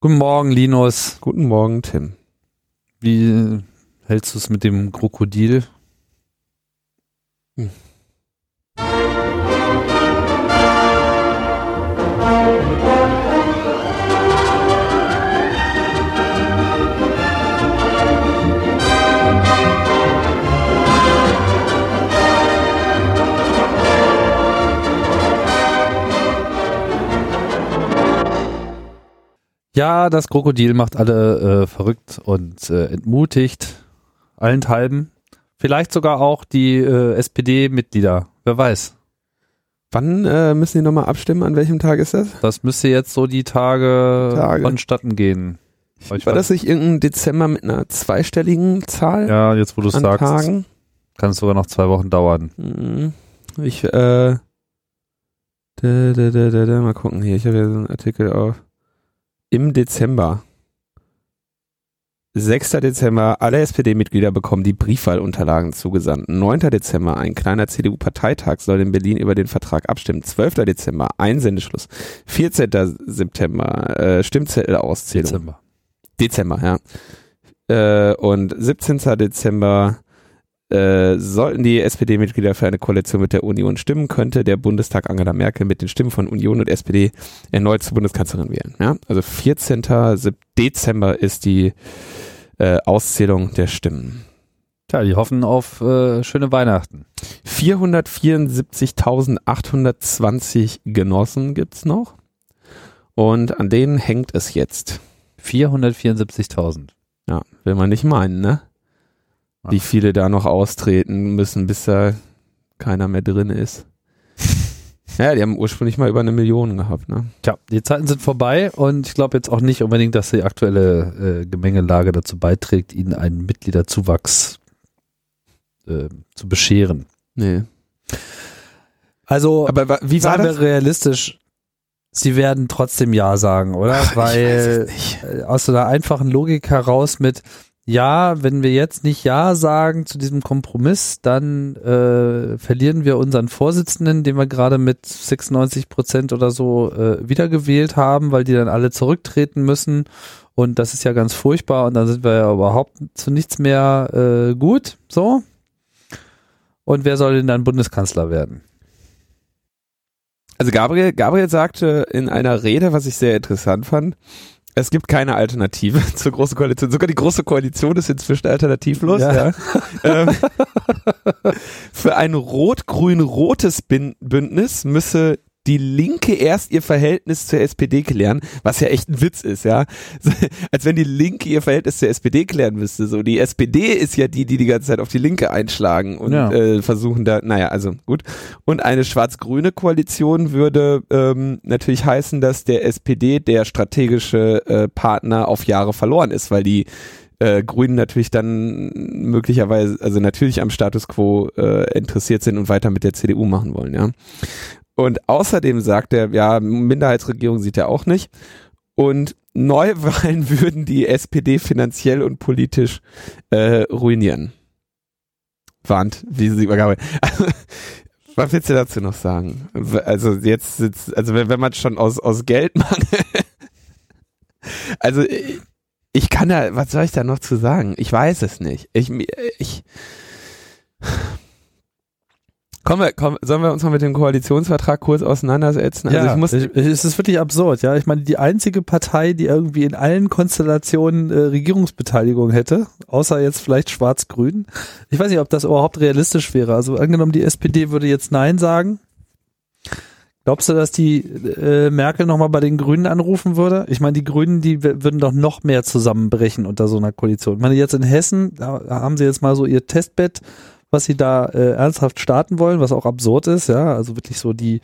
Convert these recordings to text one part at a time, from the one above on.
Guten Morgen, Linus. Guten Morgen, Tim. Wie hältst du es mit dem Krokodil? Hm. Ja, das Krokodil macht alle äh, verrückt und äh, entmutigt, allenthalben. Vielleicht sogar auch die äh, SPD-Mitglieder, wer weiß. Wann äh, müssen die nochmal abstimmen? An welchem Tag ist das? Das müsste jetzt so die Tage, Tage. vonstatten gehen. War das nicht irgendein Dezember mit einer zweistelligen Zahl? Ja, jetzt wo du es sagst, Tagen? kann es sogar noch zwei Wochen dauern. Mhm. Ich, äh, da, da, da, da, da, mal gucken hier, ich habe ja so einen Artikel auf im Dezember. 6. Dezember, alle SPD-Mitglieder bekommen die Briefwahlunterlagen zugesandt. 9. Dezember, ein kleiner CDU-Parteitag soll in Berlin über den Vertrag abstimmen. 12. Dezember, Einsendeschluss. 14. September, äh, Stimmzettelauszählung. Dezember. Dezember, ja. Äh, und 17. Dezember, äh, sollten die SPD-Mitglieder für eine Koalition mit der Union stimmen, könnte der Bundestag Angela Merkel mit den Stimmen von Union und SPD erneut zur Bundeskanzlerin wählen. Ja? Also 14. Dezember ist die äh, Auszählung der Stimmen. Tja, die hoffen auf äh, schöne Weihnachten. 474.820 Genossen gibt's noch. Und an denen hängt es jetzt. 474.000. Ja, will man nicht meinen, ne? Wie viele da noch austreten müssen, bis da keiner mehr drin ist. Ja, die haben ursprünglich mal über eine Million gehabt, ne? Tja, die Zeiten sind vorbei und ich glaube jetzt auch nicht unbedingt, dass die aktuelle äh, Gemengelage dazu beiträgt, ihnen einen Mitgliederzuwachs äh, zu bescheren. Nee. Also, aber wie war das? realistisch, sie werden trotzdem Ja sagen, oder? Ach, Weil aus so einer einfachen Logik heraus mit, ja, wenn wir jetzt nicht Ja sagen zu diesem Kompromiss, dann äh, verlieren wir unseren Vorsitzenden, den wir gerade mit 96 Prozent oder so äh, wiedergewählt haben, weil die dann alle zurücktreten müssen. Und das ist ja ganz furchtbar und dann sind wir ja überhaupt zu nichts mehr äh, gut. So. Und wer soll denn dann Bundeskanzler werden? Also Gabriel, Gabriel sagte in einer Rede, was ich sehr interessant fand, es gibt keine Alternative zur Großen Koalition. Sogar die Große Koalition ist inzwischen alternativlos. Ja. ja. ähm, für ein rot-grün-rotes Bündnis müsse die Linke erst ihr Verhältnis zur SPD klären, was ja echt ein Witz ist, ja. Als wenn die Linke ihr Verhältnis zur SPD klären müsste. So, die SPD ist ja die, die die ganze Zeit auf die Linke einschlagen und ja. äh, versuchen da, naja, also gut. Und eine schwarz-grüne Koalition würde ähm, natürlich heißen, dass der SPD der strategische äh, Partner auf Jahre verloren ist, weil die äh, Grünen natürlich dann möglicherweise, also natürlich am Status quo äh, interessiert sind und weiter mit der CDU machen wollen, ja. Und außerdem sagt er, ja, Minderheitsregierung sieht er auch nicht. Und Neuwahlen würden die SPD finanziell und politisch äh, ruinieren. Warnt, wie sie übergabe. was willst du dazu noch sagen? Also jetzt sitzt, also wenn, wenn man schon aus, aus Geldmangel, also ich kann da, was soll ich da noch zu sagen? Ich weiß es nicht. Ich, ich, Kommen wir, komm, sollen wir uns mal mit dem Koalitionsvertrag kurz auseinandersetzen? Also ja, ich muss, ich, es ist wirklich absurd, ja. Ich meine, die einzige Partei, die irgendwie in allen Konstellationen äh, Regierungsbeteiligung hätte, außer jetzt vielleicht Schwarz-Grün. Ich weiß nicht, ob das überhaupt realistisch wäre. Also angenommen, die SPD würde jetzt Nein sagen. Glaubst du, dass die äh, Merkel nochmal bei den Grünen anrufen würde? Ich meine, die Grünen, die würden doch noch mehr zusammenbrechen unter so einer Koalition. Ich meine, jetzt in Hessen, da haben sie jetzt mal so ihr Testbett was sie da äh, ernsthaft starten wollen, was auch absurd ist, ja, also wirklich so die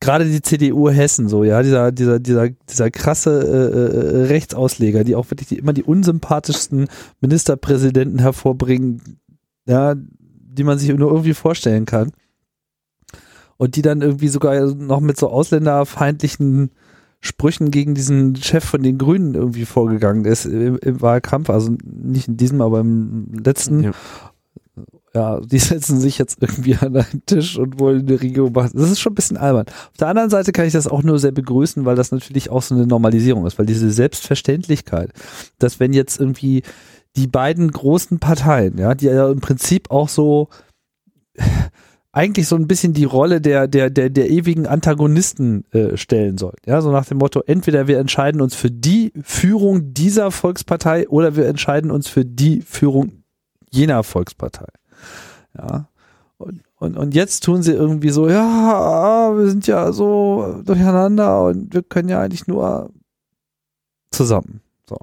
gerade die CDU Hessen so, ja, dieser dieser dieser dieser krasse äh, äh, Rechtsausleger, die auch wirklich die, immer die unsympathischsten Ministerpräsidenten hervorbringen, ja, die man sich nur irgendwie vorstellen kann. Und die dann irgendwie sogar noch mit so ausländerfeindlichen Sprüchen gegen diesen Chef von den Grünen irgendwie vorgegangen ist im, im Wahlkampf, also nicht in diesem, aber im letzten. Ja. Ja, die setzen sich jetzt irgendwie an einen Tisch und wollen eine Regierung machen. Das ist schon ein bisschen albern. Auf der anderen Seite kann ich das auch nur sehr begrüßen, weil das natürlich auch so eine Normalisierung ist, weil diese Selbstverständlichkeit, dass wenn jetzt irgendwie die beiden großen Parteien, ja, die ja im Prinzip auch so eigentlich so ein bisschen die Rolle der, der, der, der ewigen Antagonisten äh, stellen sollen. Ja, so nach dem Motto, entweder wir entscheiden uns für die Führung dieser Volkspartei oder wir entscheiden uns für die Führung jener Volkspartei. Ja. Und, und, und jetzt tun sie irgendwie so, ja, wir sind ja so durcheinander und wir können ja eigentlich nur zusammen. So.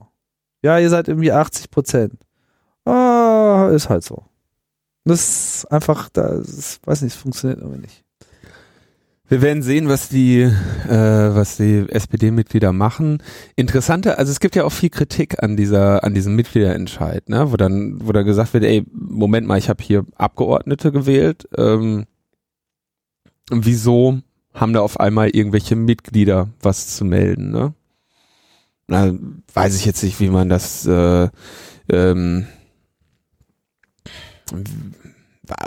Ja, ihr seid irgendwie 80 Prozent. Ah, ist halt so. Das ist einfach, das weiß nicht, es funktioniert irgendwie nicht. Wir werden sehen, was die, äh, was die SPD-Mitglieder machen. Interessante, also es gibt ja auch viel Kritik an dieser, an diesem Mitgliederentscheid, ne, wo dann, wo dann gesagt wird, ey, Moment mal, ich habe hier Abgeordnete gewählt. Ähm, wieso haben da auf einmal irgendwelche Mitglieder was zu melden, ne? Na, weiß ich jetzt nicht, wie man das, äh, ähm,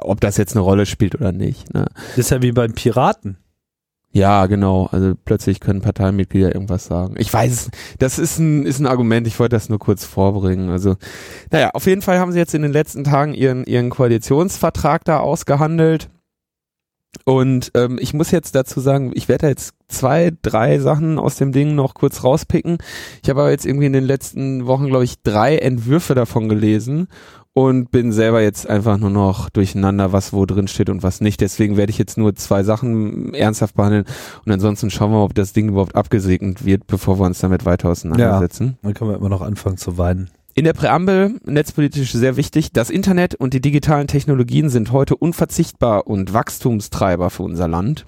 ob das jetzt eine Rolle spielt oder nicht. Ne? Das ist ja wie beim Piraten. Ja, genau. Also plötzlich können Parteimitglieder irgendwas sagen. Ich weiß, das ist ein, ist ein Argument. Ich wollte das nur kurz vorbringen. Also, naja, auf jeden Fall haben sie jetzt in den letzten Tagen ihren, ihren Koalitionsvertrag da ausgehandelt. Und ähm, ich muss jetzt dazu sagen, ich werde jetzt zwei, drei Sachen aus dem Ding noch kurz rauspicken. Ich habe aber jetzt irgendwie in den letzten Wochen, glaube ich, drei Entwürfe davon gelesen und bin selber jetzt einfach nur noch durcheinander, was wo drin steht und was nicht. Deswegen werde ich jetzt nur zwei Sachen ernsthaft behandeln und ansonsten schauen wir, ob das Ding überhaupt abgesegnet wird, bevor wir uns damit weiter auseinandersetzen. Ja, dann können wir immer noch anfangen zu weinen. In der Präambel, netzpolitisch sehr wichtig, das Internet und die digitalen Technologien sind heute unverzichtbar und Wachstumstreiber für unser Land.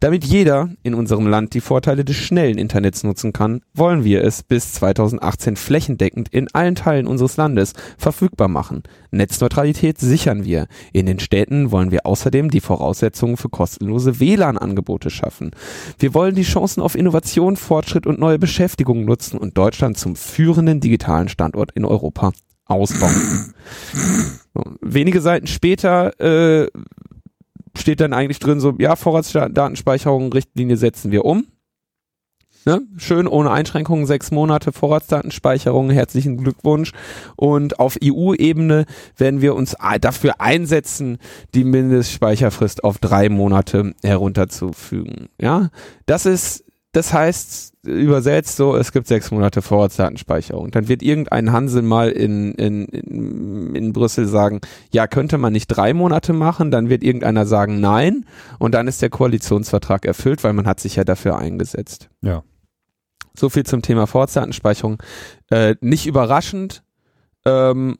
Damit jeder in unserem Land die Vorteile des schnellen Internets nutzen kann, wollen wir es bis 2018 flächendeckend in allen Teilen unseres Landes verfügbar machen. Netzneutralität sichern wir. In den Städten wollen wir außerdem die Voraussetzungen für kostenlose WLAN-Angebote schaffen. Wir wollen die Chancen auf Innovation, Fortschritt und neue Beschäftigung nutzen und Deutschland zum führenden digitalen Standort in Europa ausbauen. Wenige Seiten später äh, steht dann eigentlich drin so, ja, Vorratsdatenspeicherung, Richtlinie setzen wir um. Ne? Schön ohne Einschränkungen, sechs Monate Vorratsdatenspeicherung, herzlichen Glückwunsch. Und auf EU-Ebene werden wir uns dafür einsetzen, die Mindestspeicherfrist auf drei Monate herunterzufügen. Ja, das ist, das heißt, übersetzt so, es gibt sechs Monate Vorratsdatenspeicherung. Dann wird irgendein Hansel mal in, in, in, in Brüssel sagen, ja, könnte man nicht drei Monate machen, dann wird irgendeiner sagen nein und dann ist der Koalitionsvertrag erfüllt, weil man hat sich ja dafür eingesetzt. Ja. So viel zum Thema Vorratsdatenspeicherung. Äh, nicht überraschend, ähm,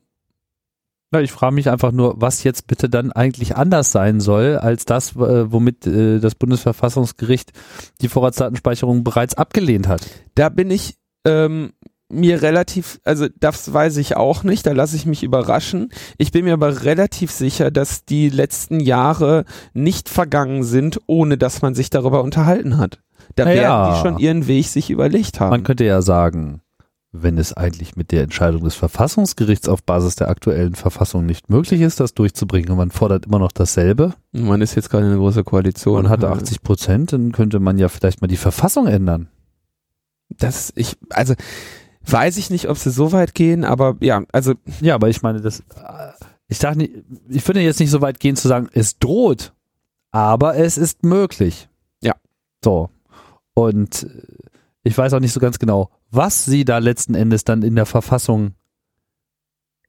ja, ich frage mich einfach nur, was jetzt bitte dann eigentlich anders sein soll, als das, äh, womit äh, das Bundesverfassungsgericht die Vorratsdatenspeicherung bereits abgelehnt hat. Da bin ich ähm, mir relativ, also das weiß ich auch nicht, da lasse ich mich überraschen. Ich bin mir aber relativ sicher, dass die letzten Jahre nicht vergangen sind, ohne dass man sich darüber unterhalten hat. Da naja, werden die schon ihren Weg sich überlegt haben. Man könnte ja sagen, wenn es eigentlich mit der Entscheidung des Verfassungsgerichts auf Basis der aktuellen Verfassung nicht möglich ist, das durchzubringen und man fordert immer noch dasselbe. Man ist jetzt gerade eine große Koalition. Man hatte 80 Prozent, dann könnte man ja vielleicht mal die Verfassung ändern. Das, ich, also, weiß ich nicht, ob sie so weit gehen, aber ja, also. Ja, aber ich meine, das, ich dachte nicht, ich würde jetzt nicht so weit gehen zu sagen, es droht, aber es ist möglich. Ja. So. Und ich weiß auch nicht so ganz genau, was sie da letzten Endes dann in der Verfassung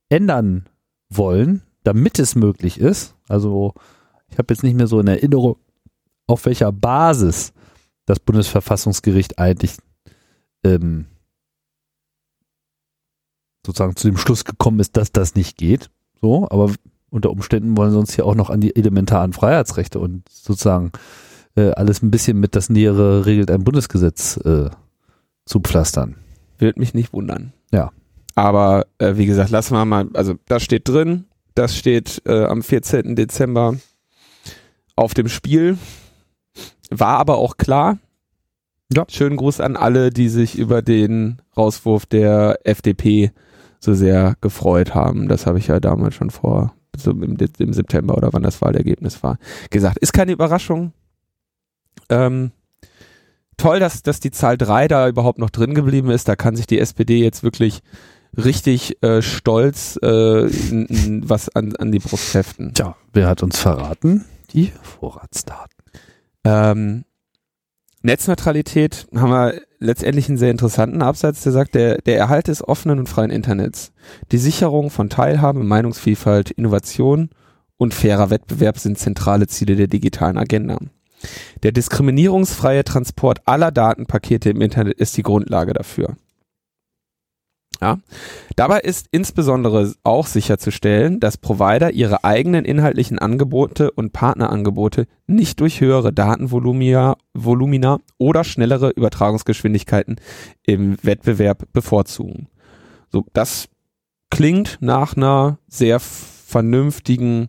ändern wollen, damit es möglich ist. Also ich habe jetzt nicht mehr so in Erinnerung, auf welcher Basis das Bundesverfassungsgericht eigentlich ähm, sozusagen zu dem Schluss gekommen ist, dass das nicht geht. So, aber unter Umständen wollen sie uns hier auch noch an die elementaren Freiheitsrechte und sozusagen äh, alles ein bisschen mit das Nähere regelt ein Bundesgesetz äh, zu pflastern. Wird mich nicht wundern. Ja. Aber äh, wie gesagt, lassen wir mal, also das steht drin, das steht äh, am 14. Dezember auf dem Spiel. War aber auch klar. Ja. Schönen Gruß an alle, die sich über den Rauswurf der FDP so sehr gefreut haben. Das habe ich ja damals schon vor so im, im September oder wann das Wahlergebnis war, gesagt. Ist keine Überraschung. Ähm, toll, dass, dass die Zahl drei da überhaupt noch drin geblieben ist. Da kann sich die SPD jetzt wirklich richtig äh, stolz äh, n, n, was an, an die Brust heften. Tja, wer hat uns verraten? Die Vorratsdaten. Ähm, Netzneutralität haben wir letztendlich einen sehr interessanten Absatz, der sagt, der, der Erhalt des offenen und freien Internets, die Sicherung von Teilhabe, Meinungsvielfalt, Innovation und fairer Wettbewerb sind zentrale Ziele der digitalen Agenda. Der diskriminierungsfreie Transport aller Datenpakete im Internet ist die Grundlage dafür. Ja. Dabei ist insbesondere auch sicherzustellen, dass Provider ihre eigenen inhaltlichen Angebote und Partnerangebote nicht durch höhere Datenvolumina Volumina oder schnellere Übertragungsgeschwindigkeiten im Wettbewerb bevorzugen. So, das klingt nach einer sehr vernünftigen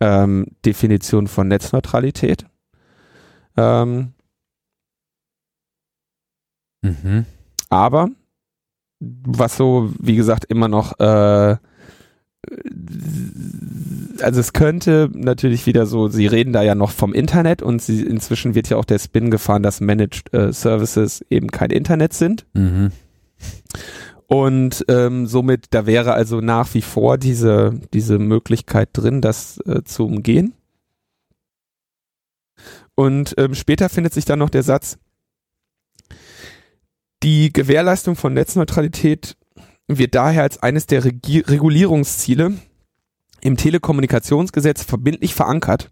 ähm, Definition von Netzneutralität. Ähm, mhm. Aber was so, wie gesagt, immer noch, äh, also es könnte natürlich wieder so, sie reden da ja noch vom Internet und sie, inzwischen wird ja auch der Spin gefahren, dass Managed äh, Services eben kein Internet sind. Mhm. Und ähm, somit, da wäre also nach wie vor diese, diese Möglichkeit drin, das äh, zu umgehen. Und ähm, später findet sich dann noch der Satz, die Gewährleistung von Netzneutralität wird daher als eines der Regi Regulierungsziele im Telekommunikationsgesetz verbindlich verankert.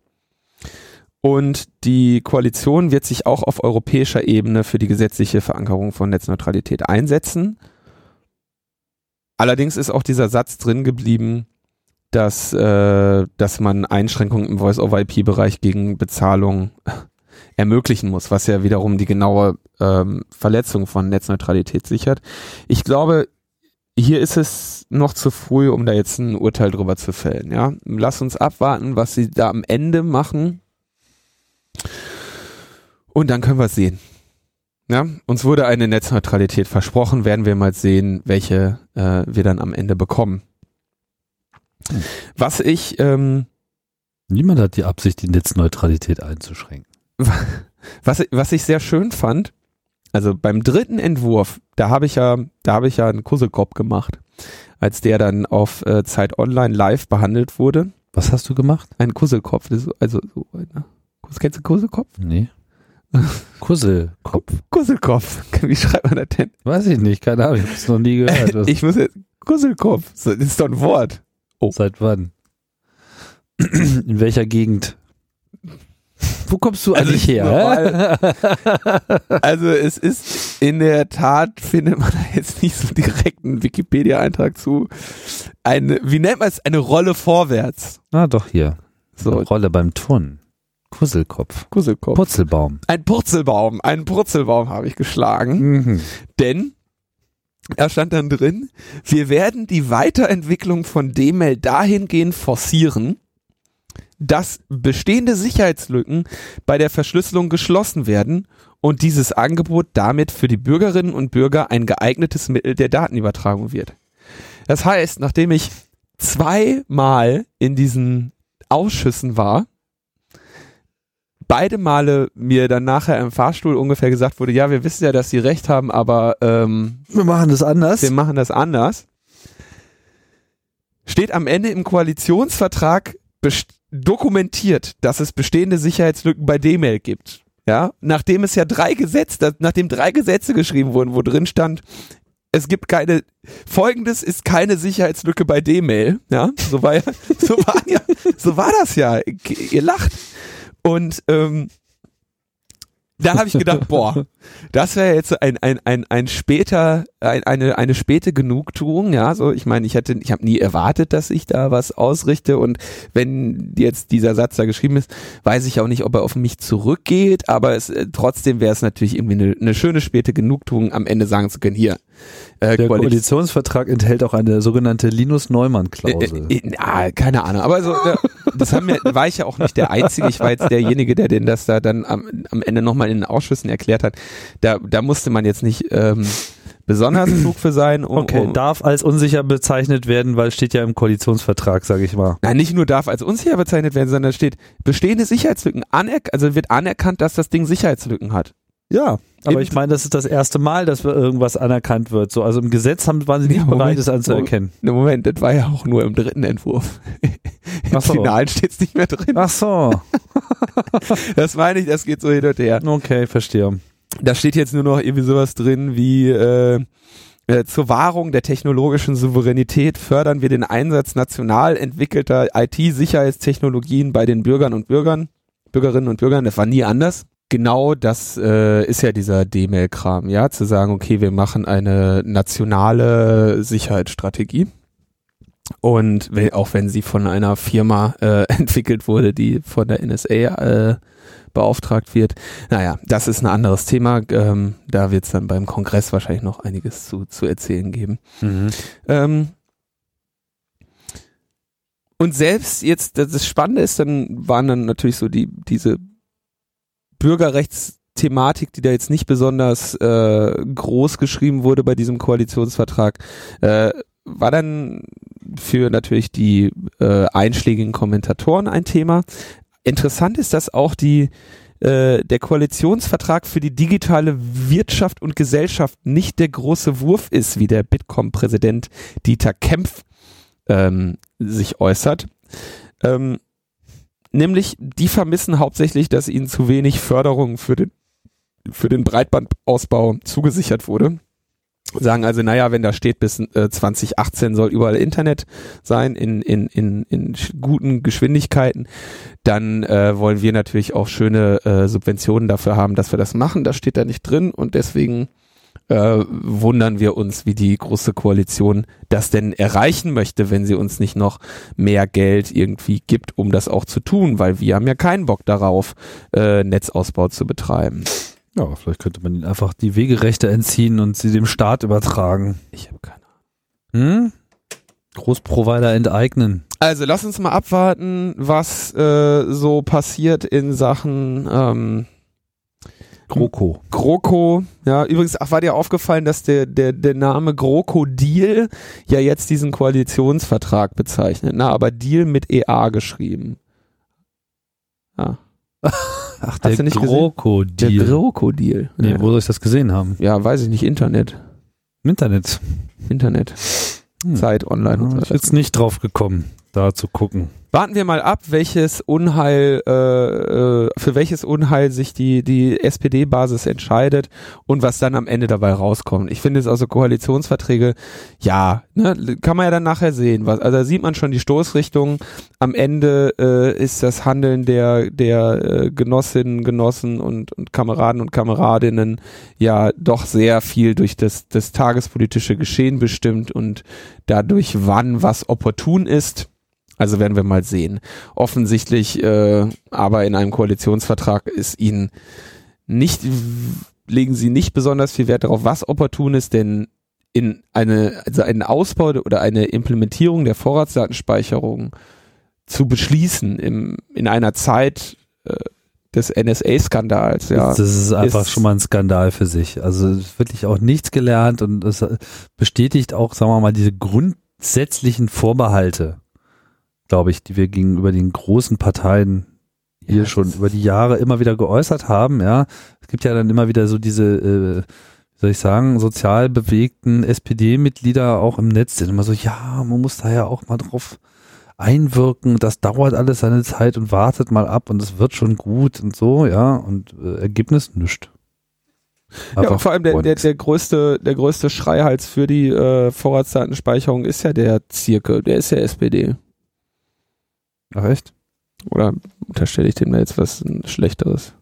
Und die Koalition wird sich auch auf europäischer Ebene für die gesetzliche Verankerung von Netzneutralität einsetzen. Allerdings ist auch dieser Satz drin geblieben, dass, äh, dass man Einschränkungen im Voice-over-IP-Bereich gegen Bezahlung ermöglichen muss, was ja wiederum die genaue ähm, Verletzung von Netzneutralität sichert. Ich glaube, hier ist es noch zu früh, um da jetzt ein Urteil drüber zu fällen. Ja, lass uns abwarten, was sie da am Ende machen, und dann können wir sehen. Ja, uns wurde eine Netzneutralität versprochen, werden wir mal sehen, welche äh, wir dann am Ende bekommen. Was ich ähm, Niemand hat die Absicht, die Netzneutralität einzuschränken. Was, was ich sehr schön fand, also beim dritten Entwurf, da habe ich ja, da habe ich ja einen Kusselkopf gemacht, als der dann auf äh, Zeit Online live behandelt wurde. Was hast du gemacht? Ein Kusselkopf, also so, ne? kennst du Kusselkopf? Nee. Kusselkopf. Kusselkopf. Wie schreibt man das denn? Weiß ich nicht, keine Ahnung, ich habe es noch nie gehört. ich muss jetzt, Kusselkopf, das ist doch ein Wort. Oh. Seit wann? In welcher Gegend? Wo kommst du also eigentlich her? Normal, also es ist in der Tat, findet man da jetzt nicht so direkt einen Wikipedia-Eintrag zu. Eine, wie nennt man es? Eine Rolle vorwärts. Ah, doch hier. So. Eine Rolle beim Turnen. Kusselkopf. Kusselkopf. Purzelbaum. Ein Purzelbaum. Einen Purzelbaum habe ich geschlagen. Mhm. Denn da stand dann drin, wir werden die Weiterentwicklung von D-Mail dahingehend forcieren, dass bestehende Sicherheitslücken bei der Verschlüsselung geschlossen werden und dieses Angebot damit für die Bürgerinnen und Bürger ein geeignetes Mittel der Datenübertragung wird. Das heißt, nachdem ich zweimal in diesen Ausschüssen war, beide Male mir dann nachher im Fahrstuhl ungefähr gesagt wurde, ja, wir wissen ja, dass sie recht haben, aber ähm, wir machen das anders. Wir machen das anders. Steht am Ende im Koalitionsvertrag dokumentiert, dass es bestehende Sicherheitslücken bei D-Mail gibt. Ja, nachdem es ja drei Gesetze, nachdem drei Gesetze geschrieben wurden, wo drin stand, es gibt keine, folgendes ist keine Sicherheitslücke bei D-Mail, ja, so war ja, so war ja, so war das ja, ihr lacht. Und ähm, da habe ich gedacht, boah, das wäre jetzt ein ein ein ein später ein, eine eine späte Genugtuung, ja, so ich meine, ich hätte ich habe nie erwartet, dass ich da was ausrichte und wenn jetzt dieser Satz da geschrieben ist, weiß ich auch nicht, ob er auf mich zurückgeht, aber es äh, trotzdem wäre es natürlich irgendwie eine, eine schöne späte Genugtuung am Ende sagen zu können, hier äh, Der Koalitionsvertrag enthält auch eine sogenannte Linus Neumann Klausel. Äh, äh, äh, keine Ahnung, aber so ja, das haben wir, war ich ja auch nicht der Einzige. Ich war jetzt derjenige, der den das da dann am, am Ende nochmal in den Ausschüssen erklärt hat. Da, da musste man jetzt nicht ähm, besonders klug für sein. Um, okay, um, darf als unsicher bezeichnet werden, weil steht ja im Koalitionsvertrag, sage ich mal. Nein, nicht nur darf als unsicher bezeichnet werden, sondern steht bestehende Sicherheitslücken anerkannt, also wird anerkannt, dass das Ding Sicherheitslücken hat. Ja, aber ich meine, das ist das erste Mal, dass irgendwas anerkannt wird. So, also im Gesetz haben, waren sie nicht ja, bereit, es anzuerkennen. Ne, Moment, das war ja auch nur im dritten Entwurf. Im so. Finalen steht es nicht mehr drin. Ach so. das meine ich, das geht so hin und her. Okay, verstehe. Da steht jetzt nur noch irgendwie sowas drin wie äh, äh, zur Wahrung der technologischen Souveränität fördern wir den Einsatz national entwickelter IT-Sicherheitstechnologien bei den Bürgern und Bürgern, Bürgerinnen und Bürgern. Das war nie anders genau das äh, ist ja dieser D-Mail-Kram, ja, zu sagen, okay, wir machen eine nationale Sicherheitsstrategie. Und wenn, auch wenn sie von einer Firma äh, entwickelt wurde, die von der NSA äh, beauftragt wird. Naja, das ist ein anderes Thema. Ähm, da wird es dann beim Kongress wahrscheinlich noch einiges zu, zu erzählen geben. Mhm. Ähm, und selbst jetzt, das Spannende ist, dann waren dann natürlich so die, diese Bürgerrechtsthematik, die da jetzt nicht besonders äh, groß geschrieben wurde bei diesem Koalitionsvertrag, äh, war dann für natürlich die äh, einschlägigen Kommentatoren ein Thema. Interessant ist, dass auch die äh, der Koalitionsvertrag für die digitale Wirtschaft und Gesellschaft nicht der große Wurf ist, wie der Bitkom-Präsident Dieter Kempf ähm, sich äußert. Ähm, Nämlich, die vermissen hauptsächlich, dass ihnen zu wenig Förderung für den, für den Breitbandausbau zugesichert wurde. Sagen also, naja, wenn da steht, bis äh, 2018 soll überall Internet sein in, in, in, in guten Geschwindigkeiten, dann äh, wollen wir natürlich auch schöne äh, Subventionen dafür haben, dass wir das machen. Das steht da nicht drin und deswegen äh, wundern wir uns, wie die große Koalition das denn erreichen möchte, wenn sie uns nicht noch mehr Geld irgendwie gibt, um das auch zu tun, weil wir haben ja keinen Bock darauf, äh, Netzausbau zu betreiben. Ja, vielleicht könnte man ihnen einfach die Wegerechte entziehen und sie dem Staat übertragen. Ich habe keine Ahnung. Hm? Großprovider enteignen. Also lass uns mal abwarten, was äh, so passiert in Sachen ähm, GroKo. GroKo, ja, übrigens, ach, war dir aufgefallen, dass der, der, der Name GroKo-Deal ja jetzt diesen Koalitionsvertrag bezeichnet, na, aber Deal mit EA geschrieben. Ja. Ach, der GroKo-Deal. Der GroKo-Deal. Nee, ja. wo soll ich das gesehen haben? Ja, weiß ich nicht, Internet. Im Internet. Internet. Hm. Zeit online und so. Ich bin jetzt nicht drauf gekommen, da zu gucken. Warten wir mal ab, welches Unheil, äh, äh, für welches Unheil sich die, die SPD-Basis entscheidet und was dann am Ende dabei rauskommt. Ich finde es also Koalitionsverträge, ja, ne, kann man ja dann nachher sehen. Was, also da sieht man schon die Stoßrichtung. Am Ende äh, ist das Handeln der, der äh, Genossinnen, Genossen und, und Kameraden und Kameradinnen ja doch sehr viel durch das, das tagespolitische Geschehen bestimmt und dadurch, wann was opportun ist also werden wir mal sehen. Offensichtlich, äh, aber in einem Koalitionsvertrag ist ihnen nicht, legen sie nicht besonders viel Wert darauf, was opportun ist, denn in eine, also einen Ausbau oder eine Implementierung der Vorratsdatenspeicherung zu beschließen im, in einer Zeit äh, des NSA-Skandals. Ja, das ist einfach ist schon mal ein Skandal für sich. Also wirklich auch nichts gelernt und es bestätigt auch, sagen wir mal, diese grundsätzlichen Vorbehalte glaube ich, die wir gegenüber den großen Parteien hier ja, schon über die Jahre immer wieder geäußert haben, ja. Es gibt ja dann immer wieder so diese, äh, wie soll ich sagen, sozial bewegten SPD-Mitglieder auch im Netz, die sind immer so, ja, man muss da ja auch mal drauf einwirken, das dauert alles seine Zeit und wartet mal ab und es wird schon gut und so, ja, und äh, Ergebnis nüscht. ja, und vor allem der, der, der größte, der größte Schreihals für die äh, Vorratsdatenspeicherung ist ja der Zirke, der ist ja SPD. Ach echt? Oder unterstelle ich dem da jetzt was Schlechteres?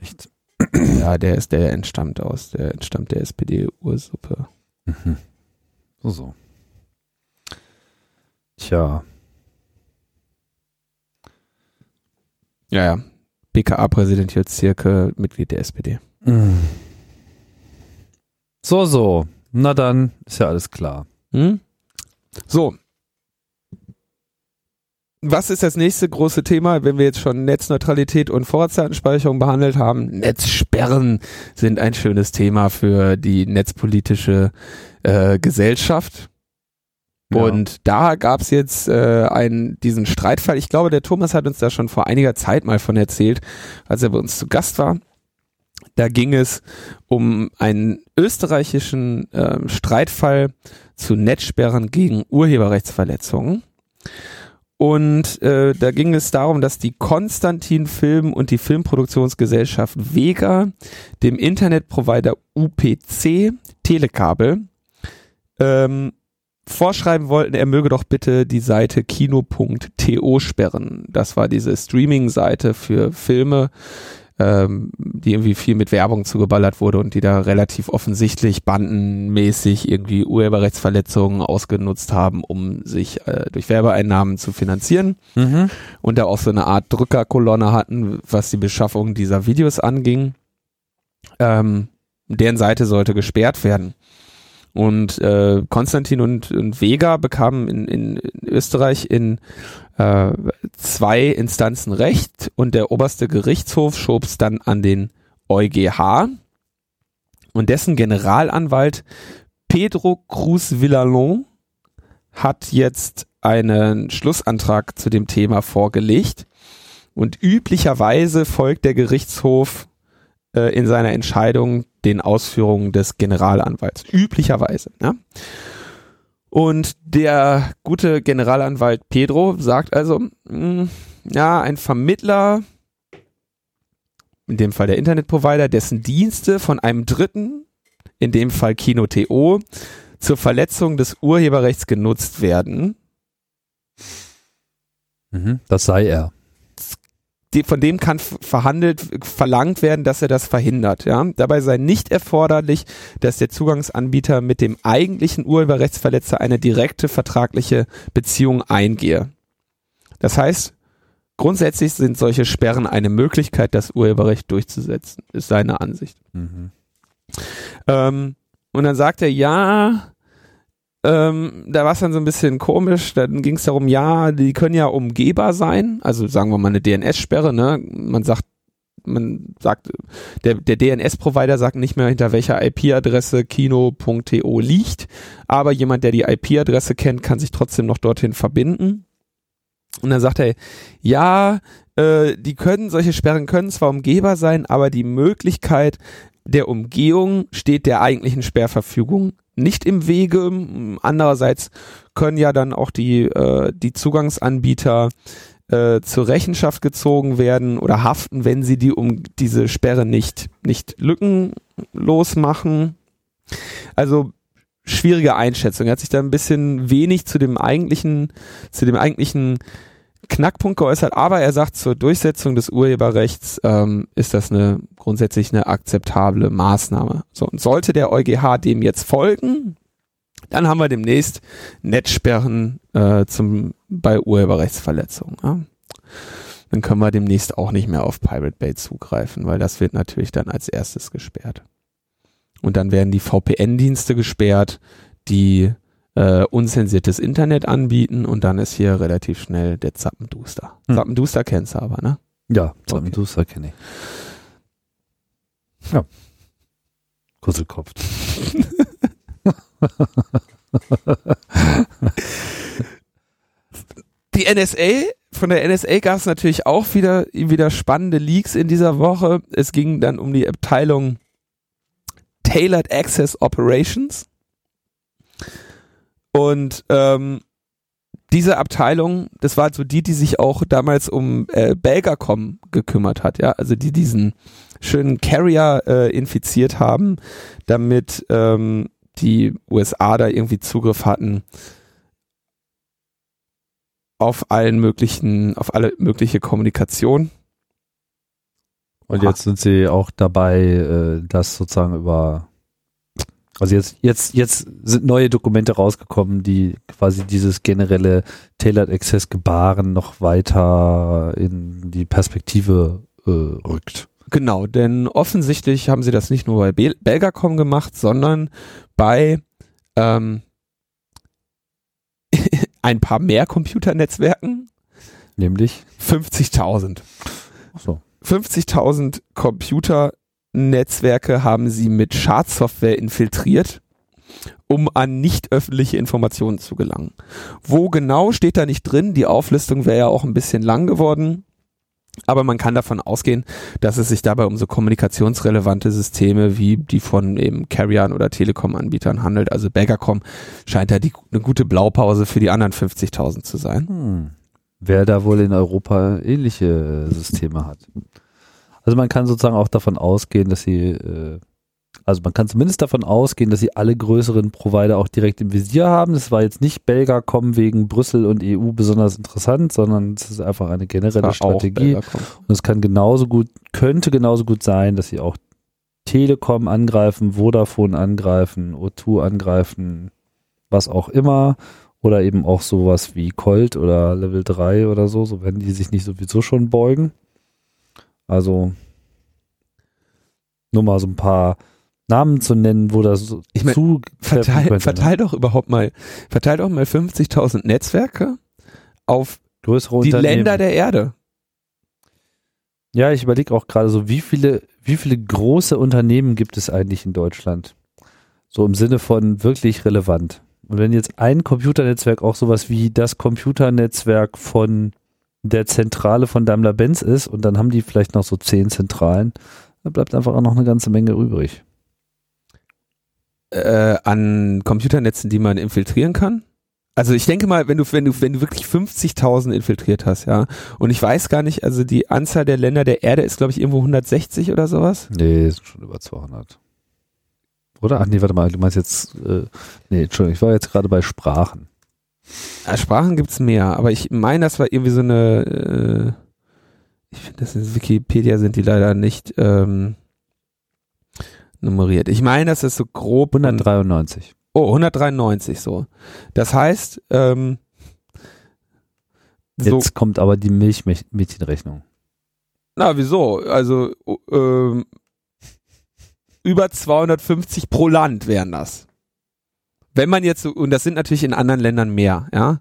Nicht. Ja, der ist, der entstammt aus, der entstammt der SPD-Ursuppe. Mhm. So, so. Tja. Ja, ja. BKA-Präsident Jürz Zirke, Mitglied der SPD. Mhm. So, so. Na dann, ist ja alles klar. Hm? So, was ist das nächste große Thema, wenn wir jetzt schon Netzneutralität und Vorratsdatenspeicherung behandelt haben? Netzsperren sind ein schönes Thema für die netzpolitische äh, Gesellschaft. Ja. Und da gab's jetzt äh, einen, diesen Streitfall. Ich glaube, der Thomas hat uns da schon vor einiger Zeit mal von erzählt, als er bei uns zu Gast war. Da ging es um einen österreichischen äh, Streitfall zu Netzsperren gegen Urheberrechtsverletzungen. Und äh, da ging es darum, dass die Konstantin Film und die Filmproduktionsgesellschaft Vega dem Internetprovider UPC Telekabel ähm, vorschreiben wollten, er möge doch bitte die Seite kino.to sperren. Das war diese Streaming-Seite für Filme, ähm, die irgendwie viel mit Werbung zugeballert wurde und die da relativ offensichtlich bandenmäßig irgendwie Urheberrechtsverletzungen ausgenutzt haben, um sich äh, durch Werbeeinnahmen zu finanzieren mhm. und da auch so eine Art Drückerkolonne hatten, was die Beschaffung dieser Videos anging. Ähm, deren Seite sollte gesperrt werden. Und äh, Konstantin und, und Vega bekamen in, in, Österreich in äh, zwei Instanzen Recht und der oberste Gerichtshof schob es dann an den EuGH und dessen Generalanwalt Pedro Cruz Villalon hat jetzt einen Schlussantrag zu dem Thema vorgelegt. Und üblicherweise folgt der Gerichtshof äh, in seiner Entscheidung den Ausführungen des Generalanwalts. Üblicherweise. Ja? Und der gute Generalanwalt Pedro sagt also, mh, hm, ja, ein Vermittler, in dem Fall der Internetprovider, dessen Dienste von einem Dritten, in dem Fall Kino.to, zur Verletzung des Urheberrechts genutzt werden. Mhm, das sei er von dem kann verhandelt, verlangt werden, dass er das verhindert. Ja? Dabei sei nicht erforderlich, dass der Zugangsanbieter mit dem eigentlichen Urheberrechtsverletzer eine direkte vertragliche Beziehung eingehe. Das heißt, grundsätzlich sind solche Sperren eine Möglichkeit, das Urheberrecht durchzusetzen, ist seine Ansicht. Mhm. Ähm, und dann sagt er, ja, ähm, da war es dann so ein bisschen komisch. Dann ging es darum, ja, die können ja umgehbar sein. Also sagen wir mal eine DNS-Sperre. Ne? Man sagt, man sagt, der, der DNS-Provider sagt nicht mehr, hinter welcher IP-Adresse kino.to liegt, aber jemand, der die IP-Adresse kennt, kann sich trotzdem noch dorthin verbinden. Und dann sagt er, ja, äh, die können, solche Sperren können zwar umgehbar sein, aber die Möglichkeit der Umgehung steht der eigentlichen Sperrverfügung nicht im Wege. Andererseits können ja dann auch die, äh, die Zugangsanbieter äh, zur Rechenschaft gezogen werden oder haften, wenn sie die um diese Sperre nicht, nicht lückenlos machen. Also schwierige Einschätzung. Er hat sich da ein bisschen wenig zu dem eigentlichen, zu dem eigentlichen Knackpunkt geäußert, aber er sagt, zur Durchsetzung des Urheberrechts ähm, ist das eine grundsätzlich eine akzeptable Maßnahme. So, und sollte der EuGH dem jetzt folgen, dann haben wir demnächst Netzsperren äh, zum, bei Urheberrechtsverletzungen. Ja? Dann können wir demnächst auch nicht mehr auf Pirate Bay zugreifen, weil das wird natürlich dann als erstes gesperrt. Und dann werden die VPN-Dienste gesperrt, die äh, unzensiertes Internet anbieten und dann ist hier relativ schnell der Zappenduster. Hm. Zappenduster kennst du aber, ne? Ja, Zappenduster okay. kenne ich. Ja. Kusselkopf. Die NSA, von der NSA gab es natürlich auch wieder, wieder spannende Leaks in dieser Woche. Es ging dann um die Abteilung Tailored Access Operations. Und ähm, diese Abteilung, das war so die, die sich auch damals um äh, Belgacom gekümmert hat, ja, also die diesen schönen Carrier äh, infiziert haben, damit ähm, die USA da irgendwie Zugriff hatten auf allen möglichen, auf alle mögliche Kommunikation. Und jetzt sind sie auch dabei, äh, das sozusagen über also jetzt, jetzt, jetzt sind neue Dokumente rausgekommen, die quasi dieses generelle Tailored Access Gebaren noch weiter in die Perspektive äh, rückt. Genau, denn offensichtlich haben sie das nicht nur bei Bel Belgacom gemacht, sondern bei ähm, ein paar mehr Computernetzwerken, Nämlich 50.000. So. 50.000 Computernetzwerke haben sie mit Schadsoftware infiltriert, um an nicht öffentliche Informationen zu gelangen. Wo genau steht da nicht drin? Die Auflistung wäre ja auch ein bisschen lang geworden. Aber man kann davon ausgehen, dass es sich dabei um so kommunikationsrelevante Systeme wie die von eben Carriern oder Telekom-Anbietern handelt. Also Baggercom scheint da die, eine gute Blaupause für die anderen 50.000 zu sein. Hm. Wer da wohl in Europa ähnliche Systeme hat. Also man kann sozusagen auch davon ausgehen, dass sie äh, also man kann zumindest davon ausgehen, dass sie alle größeren Provider auch direkt im Visier haben. Das war jetzt nicht Belgacom wegen Brüssel und EU besonders interessant, sondern es ist einfach eine generelle Strategie. Und es kann genauso gut, könnte genauso gut sein, dass sie auch Telekom angreifen, Vodafone angreifen, O2 angreifen, was auch immer. Oder eben auch sowas wie Colt oder Level 3 oder so, so wenn die sich nicht sowieso schon beugen. Also nur mal so ein paar Namen zu nennen, wo das ich mein, zu verteil, verteil doch überhaupt mal, verteil doch mal 50.000 Netzwerke auf größere die Länder der Erde. Ja, ich überlege auch gerade so, wie viele, wie viele große Unternehmen gibt es eigentlich in Deutschland? So im Sinne von wirklich relevant. Und wenn jetzt ein Computernetzwerk auch sowas wie das Computernetzwerk von der Zentrale von Daimler-Benz ist und dann haben die vielleicht noch so zehn Zentralen, dann bleibt einfach auch noch eine ganze Menge übrig äh, an Computernetzen, die man infiltrieren kann? Also ich denke mal, wenn du, wenn du, wenn du wirklich 50.000 infiltriert hast, ja, und ich weiß gar nicht, also die Anzahl der Länder der Erde ist, glaube ich, irgendwo 160 oder sowas? Nee, ist schon über 200. Oder? Ach nee, warte mal, du meinst jetzt, äh, nee, Entschuldigung, ich war jetzt gerade bei Sprachen. Ja, Sprachen gibt's mehr, aber ich meine, das war irgendwie so eine, äh, ich finde, das in Wikipedia sind die leider nicht, ähm, nummeriert. Ich meine, das ist so grob 193. Oh, 193 so. Das heißt, ähm, so, jetzt kommt aber die Milchmädchenrechnung. Na, wieso? Also ähm, über 250 pro Land wären das. Wenn man jetzt, und das sind natürlich in anderen Ländern mehr, ja.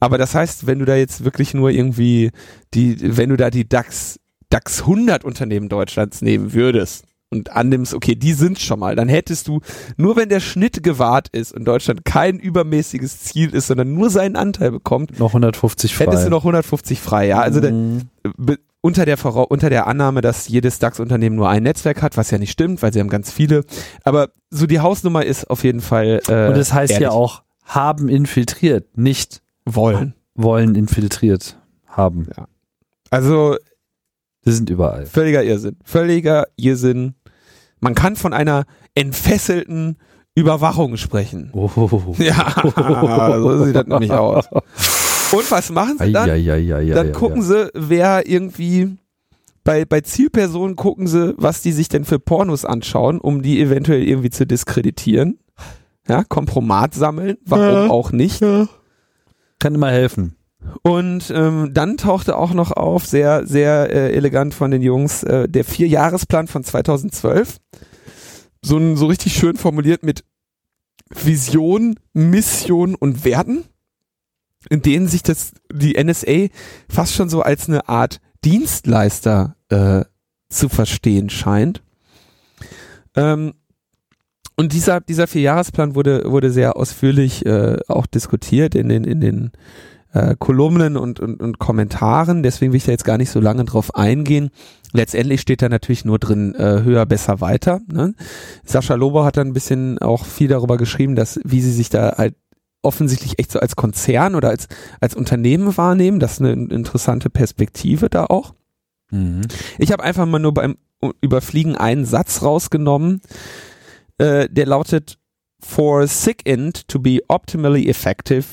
Aber das heißt, wenn du da jetzt wirklich nur irgendwie die, wenn du da die DAX, DAX 100 Unternehmen Deutschlands nehmen würdest, und annimmst, okay, die sind schon mal, dann hättest du, nur wenn der Schnitt gewahrt ist und Deutschland kein übermäßiges Ziel ist, sondern nur seinen Anteil bekommt, noch 150 frei. Hättest du noch 150 frei, ja. Also mhm. der, unter der unter der Annahme, dass jedes DAX-Unternehmen nur ein Netzwerk hat, was ja nicht stimmt, weil sie haben ganz viele. Aber so die Hausnummer ist auf jeden Fall. Äh, und das heißt ehrlich. ja auch haben infiltriert, nicht wollen. Wollen infiltriert haben. Ja. Also die sind überall. Völliger Irrsinn. Völliger Irrsinn. Man kann von einer entfesselten Überwachung sprechen. Oh. Ja, so sieht das nämlich aus. Und was machen sie dann? Ai, dann gucken sie, wer irgendwie bei, bei Zielpersonen gucken sie, was die sich denn für Pornos anschauen, um die eventuell irgendwie zu diskreditieren. Ja, Kompromat sammeln, warum ja, auch nicht. Ja. Kann immer helfen. Und ähm, dann tauchte auch noch auf, sehr, sehr äh, elegant von den Jungs, äh, der Vierjahresplan von 2012. So, so richtig schön formuliert mit Vision, Mission und Werten, in denen sich das die NSA fast schon so als eine Art Dienstleister äh, zu verstehen scheint. Ähm, und dieser, dieser Vierjahresplan wurde, wurde sehr ausführlich äh, auch diskutiert in den, in den äh, Kolumnen und, und, und Kommentaren, deswegen will ich da jetzt gar nicht so lange drauf eingehen. Letztendlich steht da natürlich nur drin, äh, höher, besser, weiter. Ne? Sascha Lobo hat dann ein bisschen auch viel darüber geschrieben, dass wie sie sich da halt offensichtlich echt so als Konzern oder als, als Unternehmen wahrnehmen. Das ist eine interessante Perspektive da auch. Mhm. Ich habe einfach mal nur beim Überfliegen einen Satz rausgenommen, äh, der lautet, For SIGINT to be optimally effective,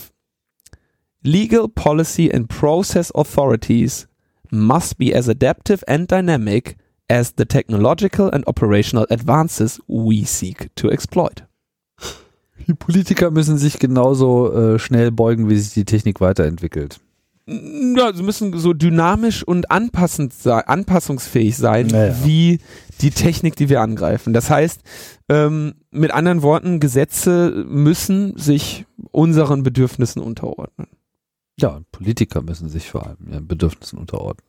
legal policy and process authorities must be as adaptive and dynamic as the technological and operational advances we seek to exploit. Die Politiker müssen sich genauso äh, schnell beugen, wie sich die Technik weiterentwickelt. Ja, sie müssen so dynamisch und anpassend sein, anpassungsfähig sein, naja. wie die Technik, die wir angreifen. Das heißt, ähm, mit anderen Worten, Gesetze müssen sich unseren Bedürfnissen unterordnen. Ja, Politiker müssen sich vor allem ihren Bedürfnissen unterordnen.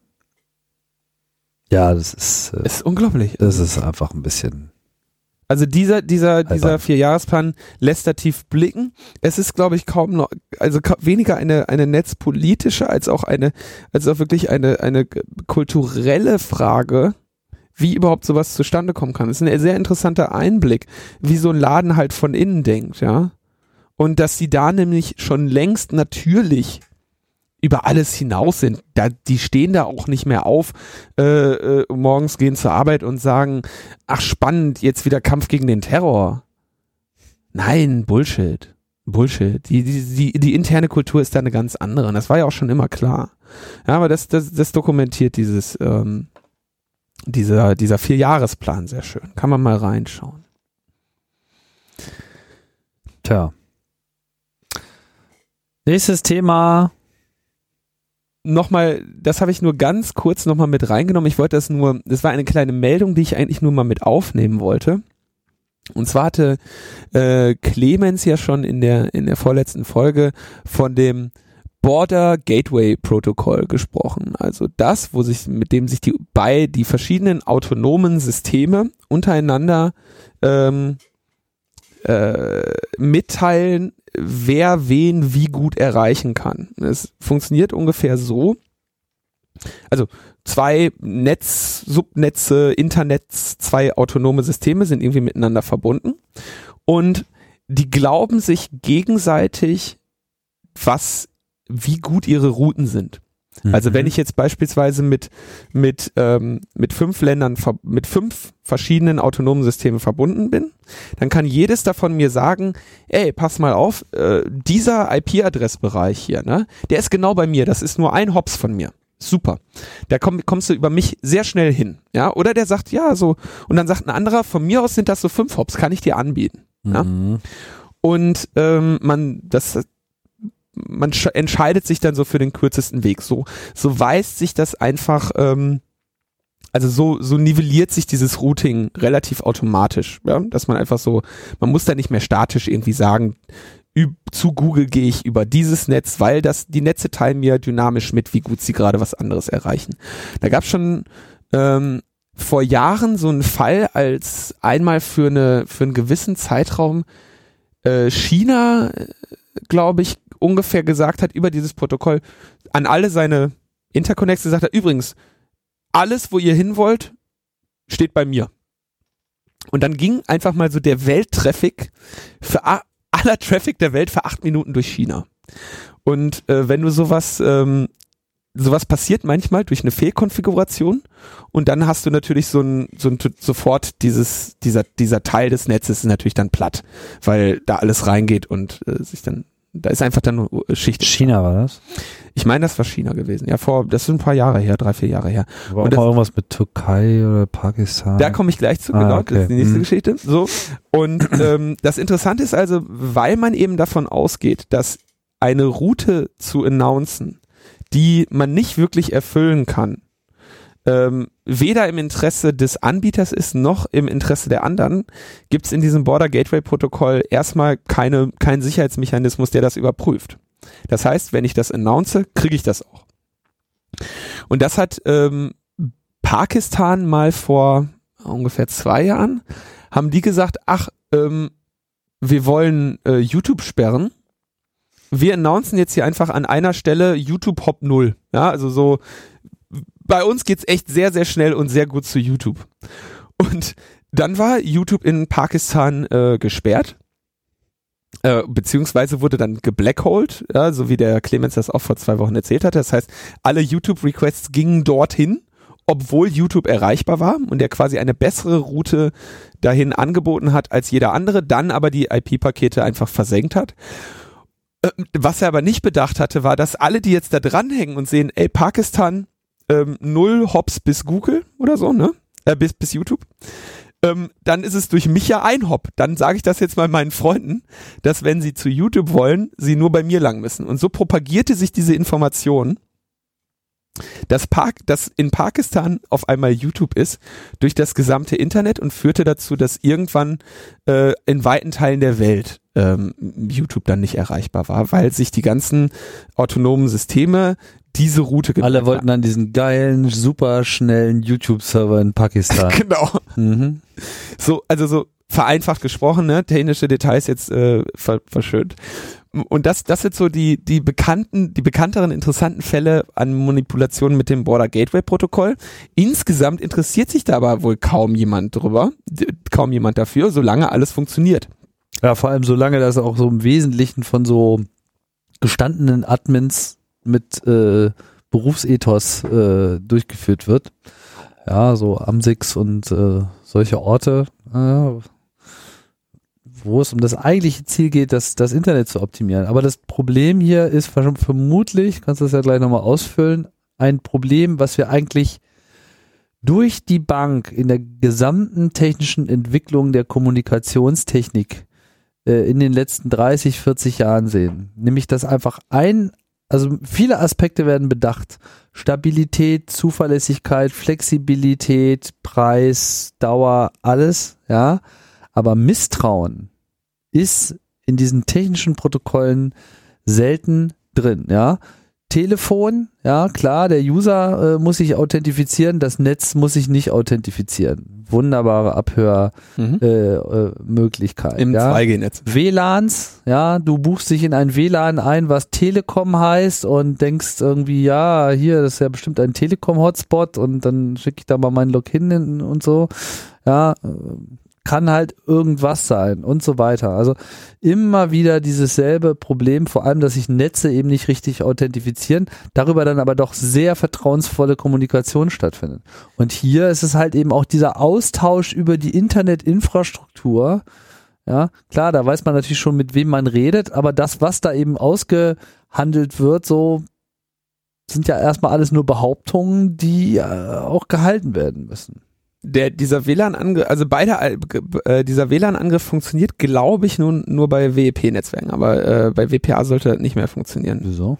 Ja, das ist, äh, ist unglaublich. Das ist einfach ein bisschen. Also dieser, dieser, dieser Vierjahresplan lässt da tief blicken. Es ist, glaube ich, kaum noch, also weniger eine, eine netzpolitische als auch eine, als auch wirklich eine, eine kulturelle Frage, wie überhaupt sowas zustande kommen kann. Das ist ein sehr interessanter Einblick, wie so ein Laden halt von innen denkt, ja. Und dass sie da nämlich schon längst natürlich über alles hinaus sind. Da, die stehen da auch nicht mehr auf, äh, äh, morgens gehen zur Arbeit und sagen, ach spannend, jetzt wieder Kampf gegen den Terror. Nein, Bullshit. Bullshit. Die, die, die, die interne Kultur ist da eine ganz andere. Und das war ja auch schon immer klar. Ja, aber das, das, das dokumentiert dieses, ähm, dieser, dieser Vierjahresplan sehr schön. Kann man mal reinschauen. Tja. Nächstes Thema nochmal, das habe ich nur ganz kurz nochmal mit reingenommen. Ich wollte das nur, das war eine kleine Meldung, die ich eigentlich nur mal mit aufnehmen wollte. Und zwar hatte äh, Clemens ja schon in der, in der vorletzten Folge von dem Border Gateway Protocol gesprochen. Also das, wo sich, mit dem sich die bei die verschiedenen autonomen Systeme untereinander ähm, äh, mitteilen, wer wen wie gut erreichen kann. Es funktioniert ungefähr so. Also zwei Netz, Subnetze, Internets, zwei autonome Systeme sind irgendwie miteinander verbunden und die glauben sich gegenseitig, was, wie gut ihre Routen sind. Also wenn mhm. ich jetzt beispielsweise mit mit ähm, mit fünf Ländern mit fünf verschiedenen autonomen Systemen verbunden bin, dann kann jedes davon mir sagen, ey, pass mal auf, äh, dieser IP-Adressbereich hier, ne, der ist genau bei mir, das ist nur ein Hops von mir. Super. Da komm, kommst du über mich sehr schnell hin. Ja, oder der sagt, ja, so, und dann sagt ein anderer, von mir aus sind das so fünf Hops, kann ich dir anbieten. Mhm. Ja? Und ähm, man, das, man entscheidet sich dann so für den kürzesten Weg. So, so weist sich das einfach, ähm, also so, so nivelliert sich dieses Routing relativ automatisch, ja? dass man einfach so, man muss da nicht mehr statisch irgendwie sagen, zu Google gehe ich über dieses Netz, weil das die Netze teilen mir dynamisch mit, wie gut sie gerade was anderes erreichen. Da gab es schon ähm, vor Jahren so einen Fall, als einmal für eine für einen gewissen Zeitraum äh, China, äh, glaube ich, ungefähr gesagt hat über dieses Protokoll an alle seine Interconnects gesagt hat, übrigens, alles, wo ihr hin wollt, steht bei mir. Und dann ging einfach mal so der Welttraffic für aller Traffic der Welt für acht Minuten durch China. Und äh, wenn du sowas, ähm, sowas passiert manchmal durch eine Fehlkonfiguration und dann hast du natürlich so ein, so ein sofort dieses, dieser, dieser Teil des Netzes ist natürlich dann platt, weil da alles reingeht und äh, sich dann da ist einfach dann äh, Schicht. China war das? Ich meine, das war China gewesen. Ja, vor, das sind ein paar Jahre her, drei, vier Jahre her. War und auch das, irgendwas mit Türkei oder Pakistan. Da komme ich gleich zu, ah, genau. Okay. Das ist die nächste hm. Geschichte. So. Und ähm, das Interessante ist also, weil man eben davon ausgeht, dass eine Route zu announcen, die man nicht wirklich erfüllen kann, ähm, weder im Interesse des Anbieters ist, noch im Interesse der anderen, gibt es in diesem Border Gateway Protokoll erstmal keine, keinen Sicherheitsmechanismus, der das überprüft. Das heißt, wenn ich das announce, kriege ich das auch. Und das hat ähm, Pakistan mal vor ungefähr zwei Jahren, haben die gesagt, ach, ähm, wir wollen äh, YouTube sperren. Wir announcen jetzt hier einfach an einer Stelle YouTube Hop 0. Ja, also so, bei uns geht's echt sehr, sehr schnell und sehr gut zu YouTube. Und dann war YouTube in Pakistan äh, gesperrt. Äh, beziehungsweise wurde dann geblackholed, ja, so wie der Clemens das auch vor zwei Wochen erzählt hatte. Das heißt, alle YouTube-Requests gingen dorthin, obwohl YouTube erreichbar war und der quasi eine bessere Route dahin angeboten hat als jeder andere, dann aber die IP-Pakete einfach versenkt hat. Äh, was er aber nicht bedacht hatte, war, dass alle, die jetzt da dranhängen und sehen, ey, Pakistan ähm, null Hops bis Google oder so, ne? Äh, bis, bis YouTube. Ähm, dann ist es durch mich ja ein Hop. Dann sage ich das jetzt mal meinen Freunden, dass wenn sie zu YouTube wollen, sie nur bei mir lang müssen. Und so propagierte sich diese Information dass, Park, dass in Pakistan auf einmal YouTube ist durch das gesamte Internet und führte dazu, dass irgendwann äh, in weiten Teilen der Welt ähm, YouTube dann nicht erreichbar war, weil sich die ganzen autonomen Systeme diese Route Alle wollten dann diesen geilen, super schnellen YouTube-Server in Pakistan. genau. Mhm. So, also so vereinfacht gesprochen, ne, technische Details jetzt äh, ver verschönt. Und das, das sind so die, die bekannten, die bekannteren interessanten Fälle an Manipulationen mit dem Border Gateway Protokoll. Insgesamt interessiert sich da aber wohl kaum jemand drüber, kaum jemand dafür, solange alles funktioniert. Ja, vor allem solange das auch so im Wesentlichen von so gestandenen Admins mit äh, Berufsethos äh, durchgeführt wird. Ja, so Amsix und äh, solche Orte. Äh, wo es um das eigentliche Ziel geht, das, das Internet zu optimieren. Aber das Problem hier ist vermutlich, kannst du das ja gleich nochmal ausfüllen, ein Problem, was wir eigentlich durch die Bank in der gesamten technischen Entwicklung der Kommunikationstechnik äh, in den letzten 30, 40 Jahren sehen. Nämlich, dass einfach ein, also viele Aspekte werden bedacht. Stabilität, Zuverlässigkeit, Flexibilität, Preis, Dauer, alles, ja. Aber Misstrauen ist in diesen technischen Protokollen selten drin, ja. Telefon, ja klar, der User äh, muss sich authentifizieren, das Netz muss sich nicht authentifizieren. Wunderbare Abhörmöglichkeit. Äh, äh, Im ja. 2G-Netz. WLANs, ja, du buchst dich in ein WLAN ein, was Telekom heißt und denkst irgendwie, ja, hier, das ist ja bestimmt ein Telekom-Hotspot und dann schicke ich da mal meinen Login und so. Ja, kann halt irgendwas sein und so weiter. Also immer wieder dieses selbe Problem, vor allem, dass sich Netze eben nicht richtig authentifizieren, darüber dann aber doch sehr vertrauensvolle Kommunikation stattfindet. Und hier ist es halt eben auch dieser Austausch über die Internetinfrastruktur. Ja, klar, da weiß man natürlich schon, mit wem man redet, aber das, was da eben ausgehandelt wird, so sind ja erstmal alles nur Behauptungen, die äh, auch gehalten werden müssen der dieser WLAN-Angriff, also beide äh, dieser WLAN-Angriff funktioniert, glaube ich, nun nur bei WEP-Netzwerken, aber äh, bei WPA sollte das nicht mehr funktionieren. Wieso?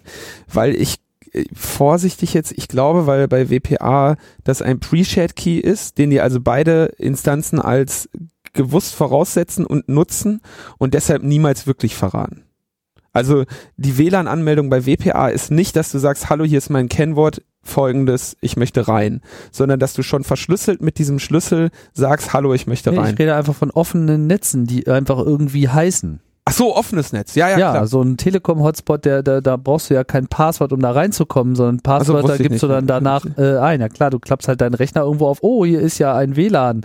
Weil ich äh, vorsichtig jetzt, ich glaube, weil bei WPA das ein Pre-Shared Key ist, den die also beide Instanzen als gewusst voraussetzen und nutzen und deshalb niemals wirklich verraten. Also die WLAN-Anmeldung bei WPA ist nicht, dass du sagst, hallo, hier ist mein Kennwort, folgendes, ich möchte rein, sondern dass du schon verschlüsselt mit diesem Schlüssel sagst, hallo, ich möchte rein. Ich rede einfach von offenen Netzen, die einfach irgendwie heißen. Ach so, offenes Netz. Ja, ja, ja klar. so ein Telekom-Hotspot, der, der, da brauchst du ja kein Passwort, um da reinzukommen, sondern Passwörter so, gibst du dann danach äh, ein. Ja klar, du klappst halt deinen Rechner irgendwo auf, oh, hier ist ja ein WLAN.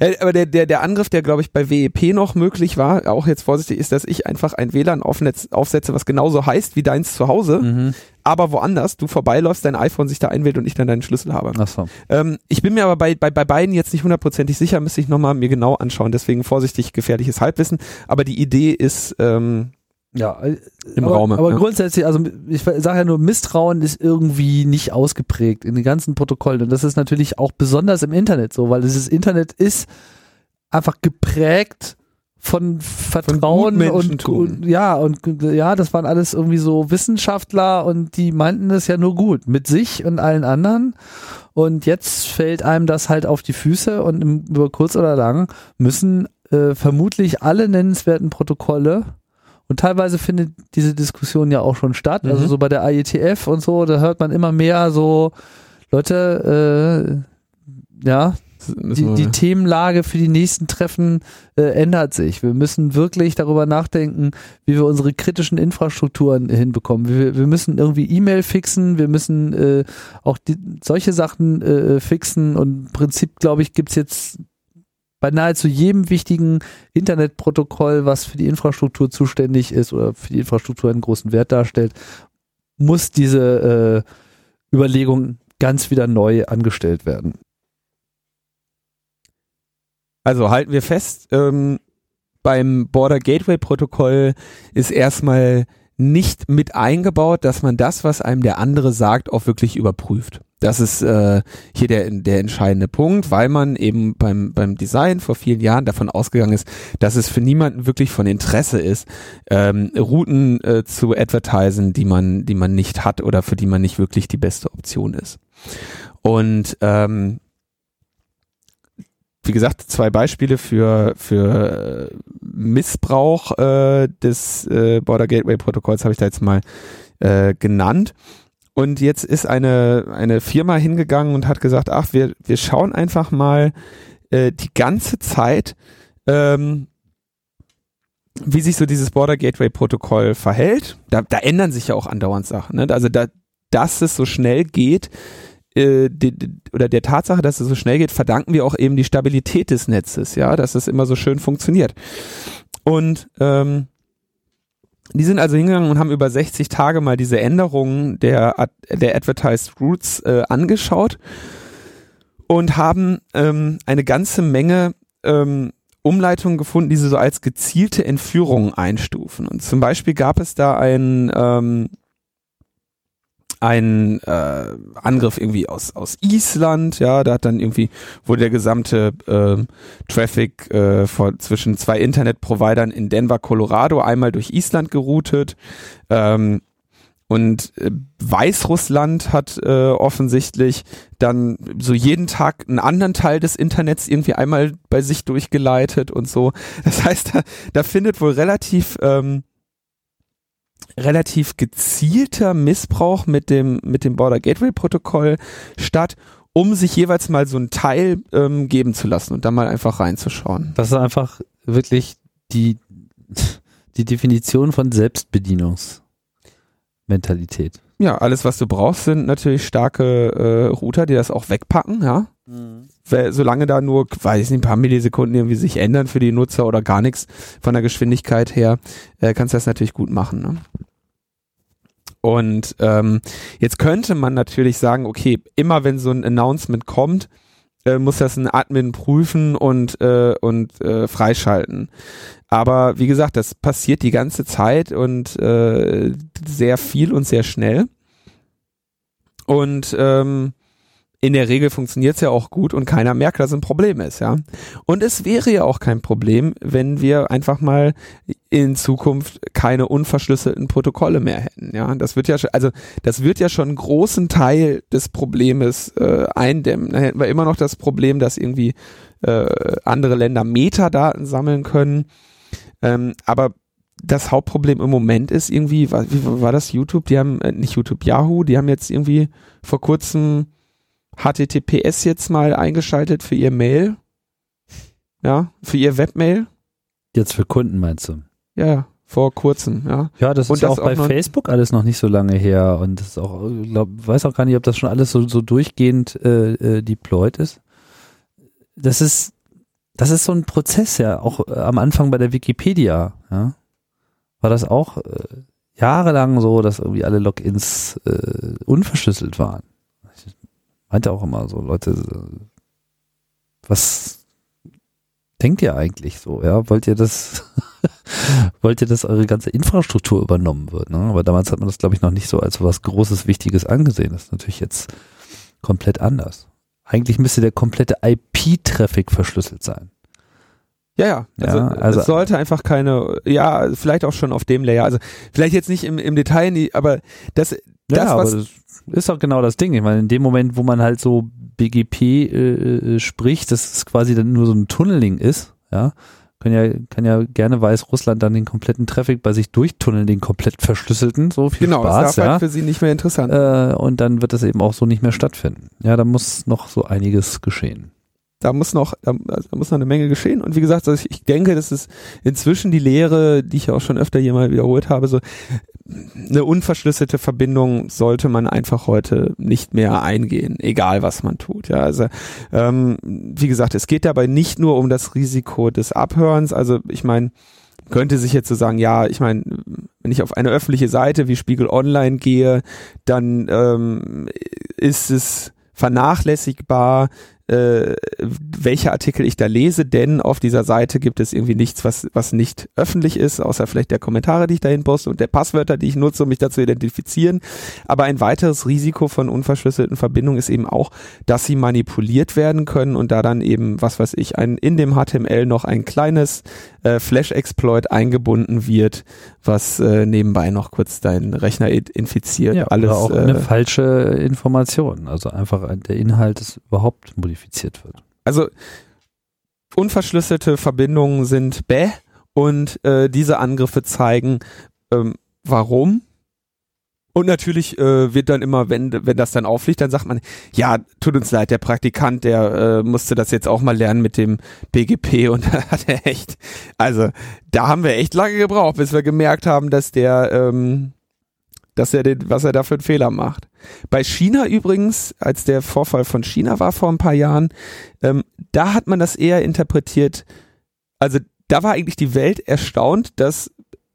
Ja, aber der, der, der Angriff, der glaube ich bei WEP noch möglich war, auch jetzt vorsichtig, ist, dass ich einfach ein WLAN aufsetze, was genauso heißt wie deins zu Hause, mhm. aber woanders du vorbeiläufst, dein iPhone sich da einwählt und ich dann deinen Schlüssel habe. Ach so. Ähm, ich bin mir aber bei, bei, bei beiden jetzt nicht hundertprozentig sicher, müsste ich nochmal mir genau anschauen, deswegen vorsichtig gefährliches Halbwissen, aber die Idee ist, ähm, ja, äh, im aber, Raume. Aber ja. grundsätzlich, also ich sage ja nur, Misstrauen ist irgendwie nicht ausgeprägt in den ganzen Protokollen. Und das ist natürlich auch besonders im Internet so, weil dieses Internet ist einfach geprägt von Vertrauen von und, und, ja und ja, das waren alles irgendwie so Wissenschaftler und die meinten das ja nur gut mit sich und allen anderen und jetzt fällt einem das halt auf die Füße und im, über kurz oder lang müssen äh, vermutlich alle nennenswerten Protokolle und teilweise findet diese Diskussion ja auch schon statt. Also mhm. Also so bei der IETF und so, da hört man immer mehr so, Leute, äh, ja, die, die Themenlage für die nächsten Treffen äh, ändert sich. Wir müssen wirklich darüber nachdenken, wie wir unsere kritischen Infrastrukturen hinbekommen. Wir, wir müssen irgendwie E-Mail fixen, wir müssen äh, auch die, solche Sachen äh, fixen und im Prinzip, glaube ich, gibt's jetzt bei nahezu jedem wichtigen Internetprotokoll, was für die Infrastruktur zuständig ist oder für die Infrastruktur einen großen Wert darstellt, muss diese äh, Überlegung ganz wieder neu angestellt werden. Also halten wir fest, ähm, beim Border Gateway Protokoll ist erstmal nicht mit eingebaut, dass man das, was einem der andere sagt, auch wirklich überprüft. Das ist äh, hier der, der entscheidende Punkt, weil man eben beim, beim Design vor vielen Jahren davon ausgegangen ist, dass es für niemanden wirklich von Interesse ist, ähm, Routen äh, zu advertisen, die man, die man nicht hat oder für die man nicht wirklich die beste Option ist. Und ähm, wie gesagt, zwei Beispiele für, für Missbrauch äh, des äh, Border Gateway Protokolls habe ich da jetzt mal äh, genannt. Und jetzt ist eine, eine Firma hingegangen und hat gesagt, ach, wir, wir schauen einfach mal äh, die ganze Zeit, ähm, wie sich so dieses Border Gateway Protokoll verhält. Da, da ändern sich ja auch andauernd Sachen. Ne? Also da, dass es so schnell geht, äh, die, oder der Tatsache, dass es so schnell geht, verdanken wir auch eben die Stabilität des Netzes, ja, dass es immer so schön funktioniert. Und ähm, die sind also hingegangen und haben über 60 Tage mal diese Änderungen der, der Advertised Routes äh, angeschaut und haben ähm, eine ganze Menge ähm, Umleitungen gefunden, die sie so als gezielte Entführungen einstufen. Und zum Beispiel gab es da ein ähm, ein äh, Angriff irgendwie aus aus Island, ja, da hat dann irgendwie wurde der gesamte äh, Traffic äh, von zwischen zwei Internetprovidern in Denver, Colorado einmal durch Island geroutet. Ähm, und äh, Weißrussland hat äh, offensichtlich dann so jeden Tag einen anderen Teil des Internets irgendwie einmal bei sich durchgeleitet und so. Das heißt, da, da findet wohl relativ ähm, relativ gezielter Missbrauch mit dem, mit dem Border Gateway Protokoll statt, um sich jeweils mal so ein Teil ähm, geben zu lassen und da mal einfach reinzuschauen. Das ist einfach wirklich die, die Definition von Selbstbedienungsmentalität. Ja, alles, was du brauchst, sind natürlich starke äh, Router, die das auch wegpacken, ja. Mhm. Solange da nur, weiß ich nicht, ein paar Millisekunden irgendwie sich ändern für die Nutzer oder gar nichts von der Geschwindigkeit her, äh, kannst du das natürlich gut machen. Ne? Und ähm, jetzt könnte man natürlich sagen, okay, immer wenn so ein Announcement kommt, äh, muss das ein Admin prüfen und, äh, und äh, freischalten. Aber wie gesagt, das passiert die ganze Zeit und äh, sehr viel und sehr schnell. Und ähm, in der Regel funktioniert es ja auch gut und keiner merkt, dass ein Problem ist, ja. Und es wäre ja auch kein Problem, wenn wir einfach mal in Zukunft keine unverschlüsselten Protokolle mehr hätten, ja. Das wird ja, also das wird ja schon einen großen Teil des Problems äh, eindämmen. Dann hätten wir immer noch das Problem, dass irgendwie äh, andere Länder Metadaten sammeln können. Ähm, aber das Hauptproblem im Moment ist irgendwie, war, wie war das YouTube? Die haben, äh, nicht YouTube, Yahoo, die haben jetzt irgendwie vor kurzem HTTPS jetzt mal eingeschaltet für ihr Mail. Ja, für ihr Webmail. Jetzt für Kunden meinst du? Ja, vor kurzem, ja. Ja, das und ist das auch bei Facebook alles noch nicht so lange her und das ist auch, glaub, weiß auch gar nicht, ob das schon alles so, so durchgehend äh, äh, deployed ist. Das ist, das ist so ein Prozess, ja, auch äh, am Anfang bei der Wikipedia, ja. War das auch äh, jahrelang so, dass irgendwie alle Logins äh, unverschlüsselt waren meinte auch immer so, Leute, was denkt ihr eigentlich so? Ja, wollt ihr das, wollt ihr, dass eure ganze Infrastruktur übernommen wird? Ne? Aber damals hat man das, glaube ich, noch nicht so als was Großes, Wichtiges angesehen. Das ist natürlich jetzt komplett anders. Eigentlich müsste der komplette IP-Traffic verschlüsselt sein. Ja, ja. Also, ja, also es sollte einfach keine, ja, vielleicht auch schon auf dem Layer. Also vielleicht jetzt nicht im, im Detail, aber das, das ja, was, das ist auch genau das Ding. Ich meine, in dem Moment, wo man halt so BGP äh, äh, spricht, dass es quasi dann nur so ein Tunneling ist, ja, kann ja, kann ja gerne Weißrussland dann den kompletten Traffic bei sich durchtunneln, den komplett verschlüsselten, so viel genau, Spaß. Genau, das ist ja. halt für sie nicht mehr interessant. Äh, und dann wird das eben auch so nicht mehr stattfinden. Ja, da muss noch so einiges geschehen da muss noch, da, muss noch eine Menge geschehen. Und wie gesagt, also ich, ich denke, das ist inzwischen die Lehre, die ich auch schon öfter hier mal wiederholt habe, so eine unverschlüsselte Verbindung sollte man einfach heute nicht mehr eingehen, egal was man tut. Ja, also ähm, wie gesagt, es geht dabei nicht nur um das Risiko des Abhörens. Also ich meine, könnte sich jetzt so sagen, ja, ich meine, wenn ich auf eine öffentliche Seite wie Spiegel Online gehe, dann ähm, ist es vernachlässigbar, äh, welche Artikel ich da lese, denn auf dieser Seite gibt es irgendwie nichts, was, was nicht öffentlich ist, außer vielleicht der Kommentare, die ich dahin poste und der Passwörter, die ich nutze, um mich da zu identifizieren. Aber ein weiteres Risiko von unverschlüsselten Verbindungen ist eben auch, dass sie manipuliert werden können und da dann eben, was weiß ich, ein, in dem HTML noch ein kleines äh, Flash-Exploit eingebunden wird, was äh, nebenbei noch kurz deinen Rechner infiziert. Ja, Alles, oder auch eine äh, falsche Information. Also einfach der Inhalt ist überhaupt modifiziert wird. Also unverschlüsselte Verbindungen sind bäh und äh, diese Angriffe zeigen, ähm, warum. Und natürlich äh, wird dann immer, wenn, wenn das dann auffliegt, dann sagt man, ja, tut uns leid, der Praktikant, der äh, musste das jetzt auch mal lernen mit dem BGP und da hat er echt, also da haben wir echt lange gebraucht, bis wir gemerkt haben, dass der ähm, dass er den, was er da für einen Fehler macht. Bei China übrigens, als der Vorfall von China war vor ein paar Jahren, ähm, da hat man das eher interpretiert, also da war eigentlich die Welt erstaunt, dass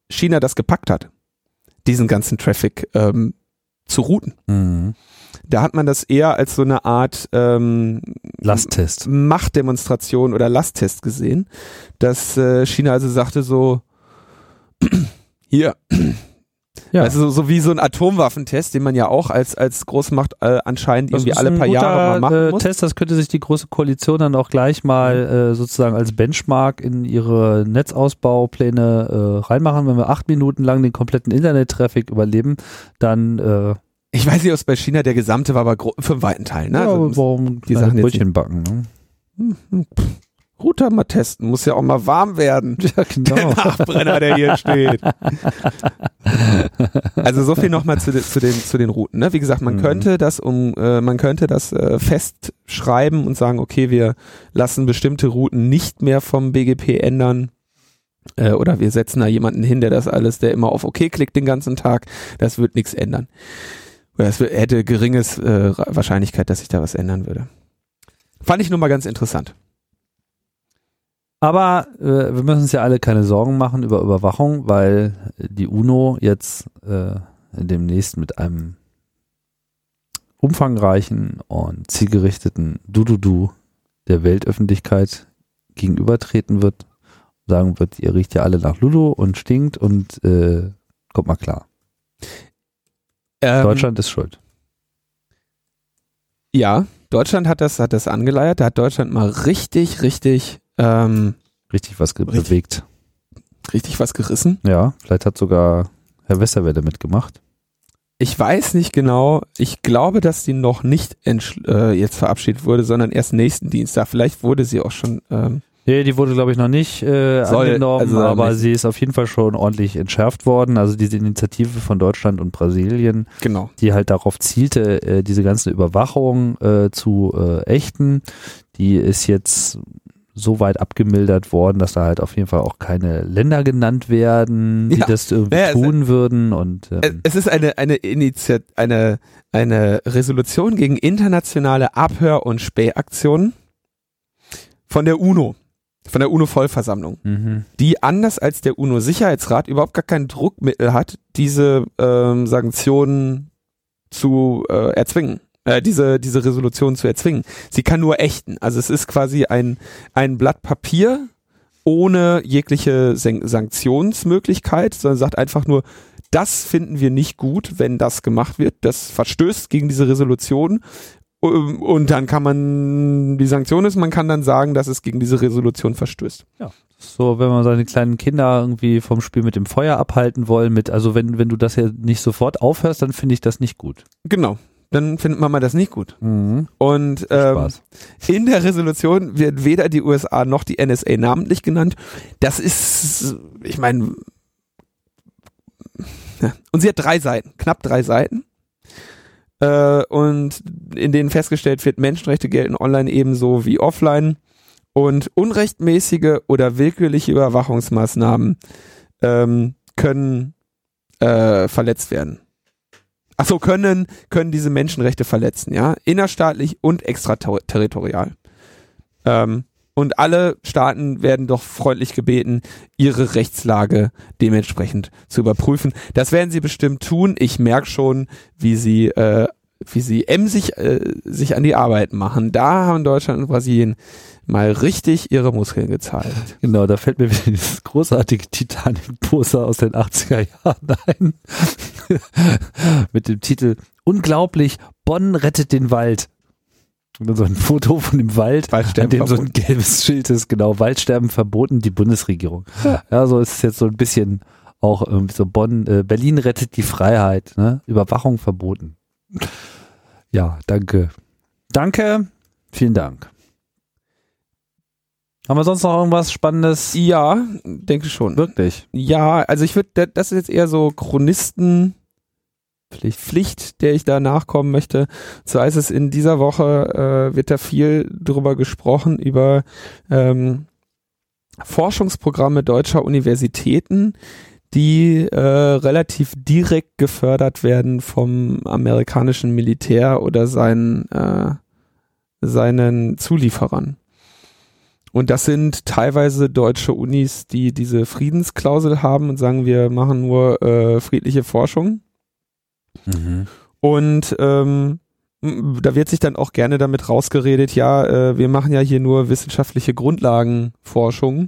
China das gepackt hat, diesen ganzen Traffic ähm, zu routen. Mhm. Da hat man das eher als so eine Art ähm, Lasttest. Machtdemonstration oder Lasttest gesehen, dass äh, China also sagte so, hier, ja. Also so, so wie so ein Atomwaffentest, den man ja auch als, als Großmacht äh, anscheinend irgendwie alle paar Jahre mal machen äh, muss. Test, das könnte sich die große Koalition dann auch gleich mal äh, sozusagen als Benchmark in ihre Netzausbaupläne äh, reinmachen. Wenn wir acht Minuten lang den kompletten Internet-Traffic überleben, dann äh, ich weiß nicht, ob es bei China der gesamte war, aber für einen weiten Teil. Ne? Ja, also, warum die Sachen Brötchen backen? Ne? Hm, hm, Router mal testen, muss ja auch mal warm werden. Ja, genau. Der Nachbrenner, der hier steht. also so viel nochmal zu, zu, den, zu den Routen. Ne? Wie gesagt, man mhm. könnte das um, äh, man könnte das äh, festschreiben und sagen, okay, wir lassen bestimmte Routen nicht mehr vom BGP ändern. Äh, oder wir setzen da jemanden hin, der das alles, der immer auf OK klickt den ganzen Tag. Das wird nichts ändern. Oder es hätte geringes äh, Wahrscheinlichkeit, dass sich da was ändern würde. Fand ich nur mal ganz interessant. Aber äh, wir müssen uns ja alle keine Sorgen machen über Überwachung, weil die UNO jetzt äh, demnächst mit einem umfangreichen und zielgerichteten Du-Du-Du der Weltöffentlichkeit gegenübertreten wird, sagen wird, ihr riecht ja alle nach Lulu und stinkt und äh, kommt mal klar. Ähm, Deutschland ist schuld. Ja, Deutschland hat das, hat das angeleiert. Da hat Deutschland mal richtig, richtig ähm, richtig was richtig, bewegt. Richtig was gerissen? Ja, vielleicht hat sogar Herr Westerwelle mitgemacht. Ich weiß nicht genau. Ich glaube, dass die noch nicht äh, jetzt verabschiedet wurde, sondern erst nächsten Dienstag. Vielleicht wurde sie auch schon. Ähm, Nee, die wurde, glaube ich, noch nicht äh, Soll, angenommen, also aber nicht. sie ist auf jeden Fall schon ordentlich entschärft worden. Also diese Initiative von Deutschland und Brasilien, genau. die halt darauf zielte, äh, diese ganze Überwachung äh, zu äh, ächten, die ist jetzt so weit abgemildert worden, dass da halt auf jeden Fall auch keine Länder genannt werden, die ja. das irgendwie naja, tun es, würden. Und ähm, es ist eine eine Initiat eine eine Resolution gegen internationale Abhör- und Spähaktionen von der UNO, von der UNO-Vollversammlung, mhm. die anders als der UNO-Sicherheitsrat überhaupt gar kein Druckmittel hat, diese ähm, Sanktionen zu äh, erzwingen äh, diese, diese Resolution zu erzwingen. Sie kann nur ächten. Also es ist quasi ein, ein Blatt Papier ohne jegliche San Sanktionsmöglichkeit, sondern sagt einfach nur, das finden wir nicht gut, wenn das gemacht wird. Das verstößt gegen diese Resolution. Und dann kann man, die Sanktion ist, man kann dann sagen, dass es gegen diese Resolution verstößt. Ja. So, wenn man seine kleinen Kinder irgendwie vom Spiel mit dem Feuer abhalten wollen, mit, also wenn, wenn du das ja nicht sofort aufhörst, dann finde ich das nicht gut. Genau dann findet Mama das nicht gut. Mhm. Und ähm, in der Resolution wird weder die USA noch die NSA namentlich genannt. Das ist, ich meine, ja. und sie hat drei Seiten, knapp drei Seiten. Äh, und in denen festgestellt wird, Menschenrechte gelten online ebenso wie offline. Und unrechtmäßige oder willkürliche Überwachungsmaßnahmen ähm, können äh, verletzt werden. Ach so, können, können diese Menschenrechte verletzen, ja, innerstaatlich und extraterritorial. Ähm, und alle Staaten werden doch freundlich gebeten, ihre Rechtslage dementsprechend zu überprüfen. Das werden sie bestimmt tun. Ich merke schon, wie sie äh, wie sie emsig äh, sich an die Arbeit machen. Da haben Deutschland und Brasilien mal richtig ihre Muskeln gezeigt. Genau, da fällt mir wieder dieses großartige Titanic-Poster aus den 80er Jahren ein. Mit dem Titel Unglaublich, Bonn rettet den Wald. Und dann so ein Foto von dem Wald, an dem so ein gelbes Schild ist, genau, Waldsterben verboten, die Bundesregierung. Ja, ja so ist es jetzt so ein bisschen auch irgendwie so Bonn, äh, Berlin rettet die Freiheit, ne? Überwachung verboten. Ja, danke. Danke, vielen Dank. Haben wir sonst noch irgendwas Spannendes? Ja, denke schon. Wirklich? Ja, also ich würde, das ist jetzt eher so Chronisten Pflicht, Pflicht, der ich da nachkommen möchte. So heißt es in dieser Woche, äh, wird da viel drüber gesprochen, über ähm, Forschungsprogramme deutscher Universitäten, die äh, relativ direkt gefördert werden vom amerikanischen Militär oder seinen, äh, seinen Zulieferern. Und das sind teilweise deutsche Unis, die diese Friedensklausel haben und sagen, wir machen nur äh, friedliche Forschung. Mhm. Und ähm, da wird sich dann auch gerne damit rausgeredet, ja, äh, wir machen ja hier nur wissenschaftliche Grundlagenforschung.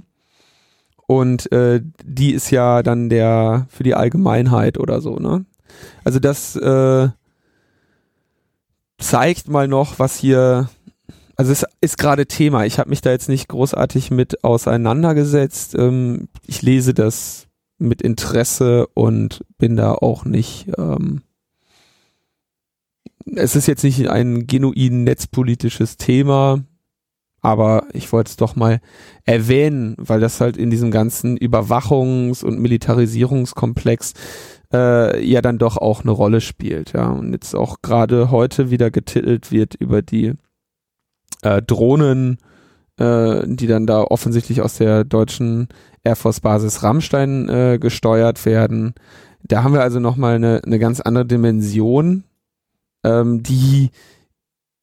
Und äh, die ist ja dann der für die Allgemeinheit oder so, ne? Also das äh, zeigt mal noch, was hier also es ist gerade Thema. Ich habe mich da jetzt nicht großartig mit auseinandergesetzt. Ähm, ich lese das mit Interesse und bin da auch nicht. Ähm, es ist jetzt nicht ein genuin netzpolitisches Thema, aber ich wollte es doch mal erwähnen, weil das halt in diesem ganzen Überwachungs- und Militarisierungskomplex äh, ja dann doch auch eine Rolle spielt. Ja, und jetzt auch gerade heute wieder getitelt wird über die äh, Drohnen, äh, die dann da offensichtlich aus der deutschen Air Force Basis Rammstein äh, gesteuert werden. Da haben wir also nochmal eine, eine ganz andere Dimension, ähm, die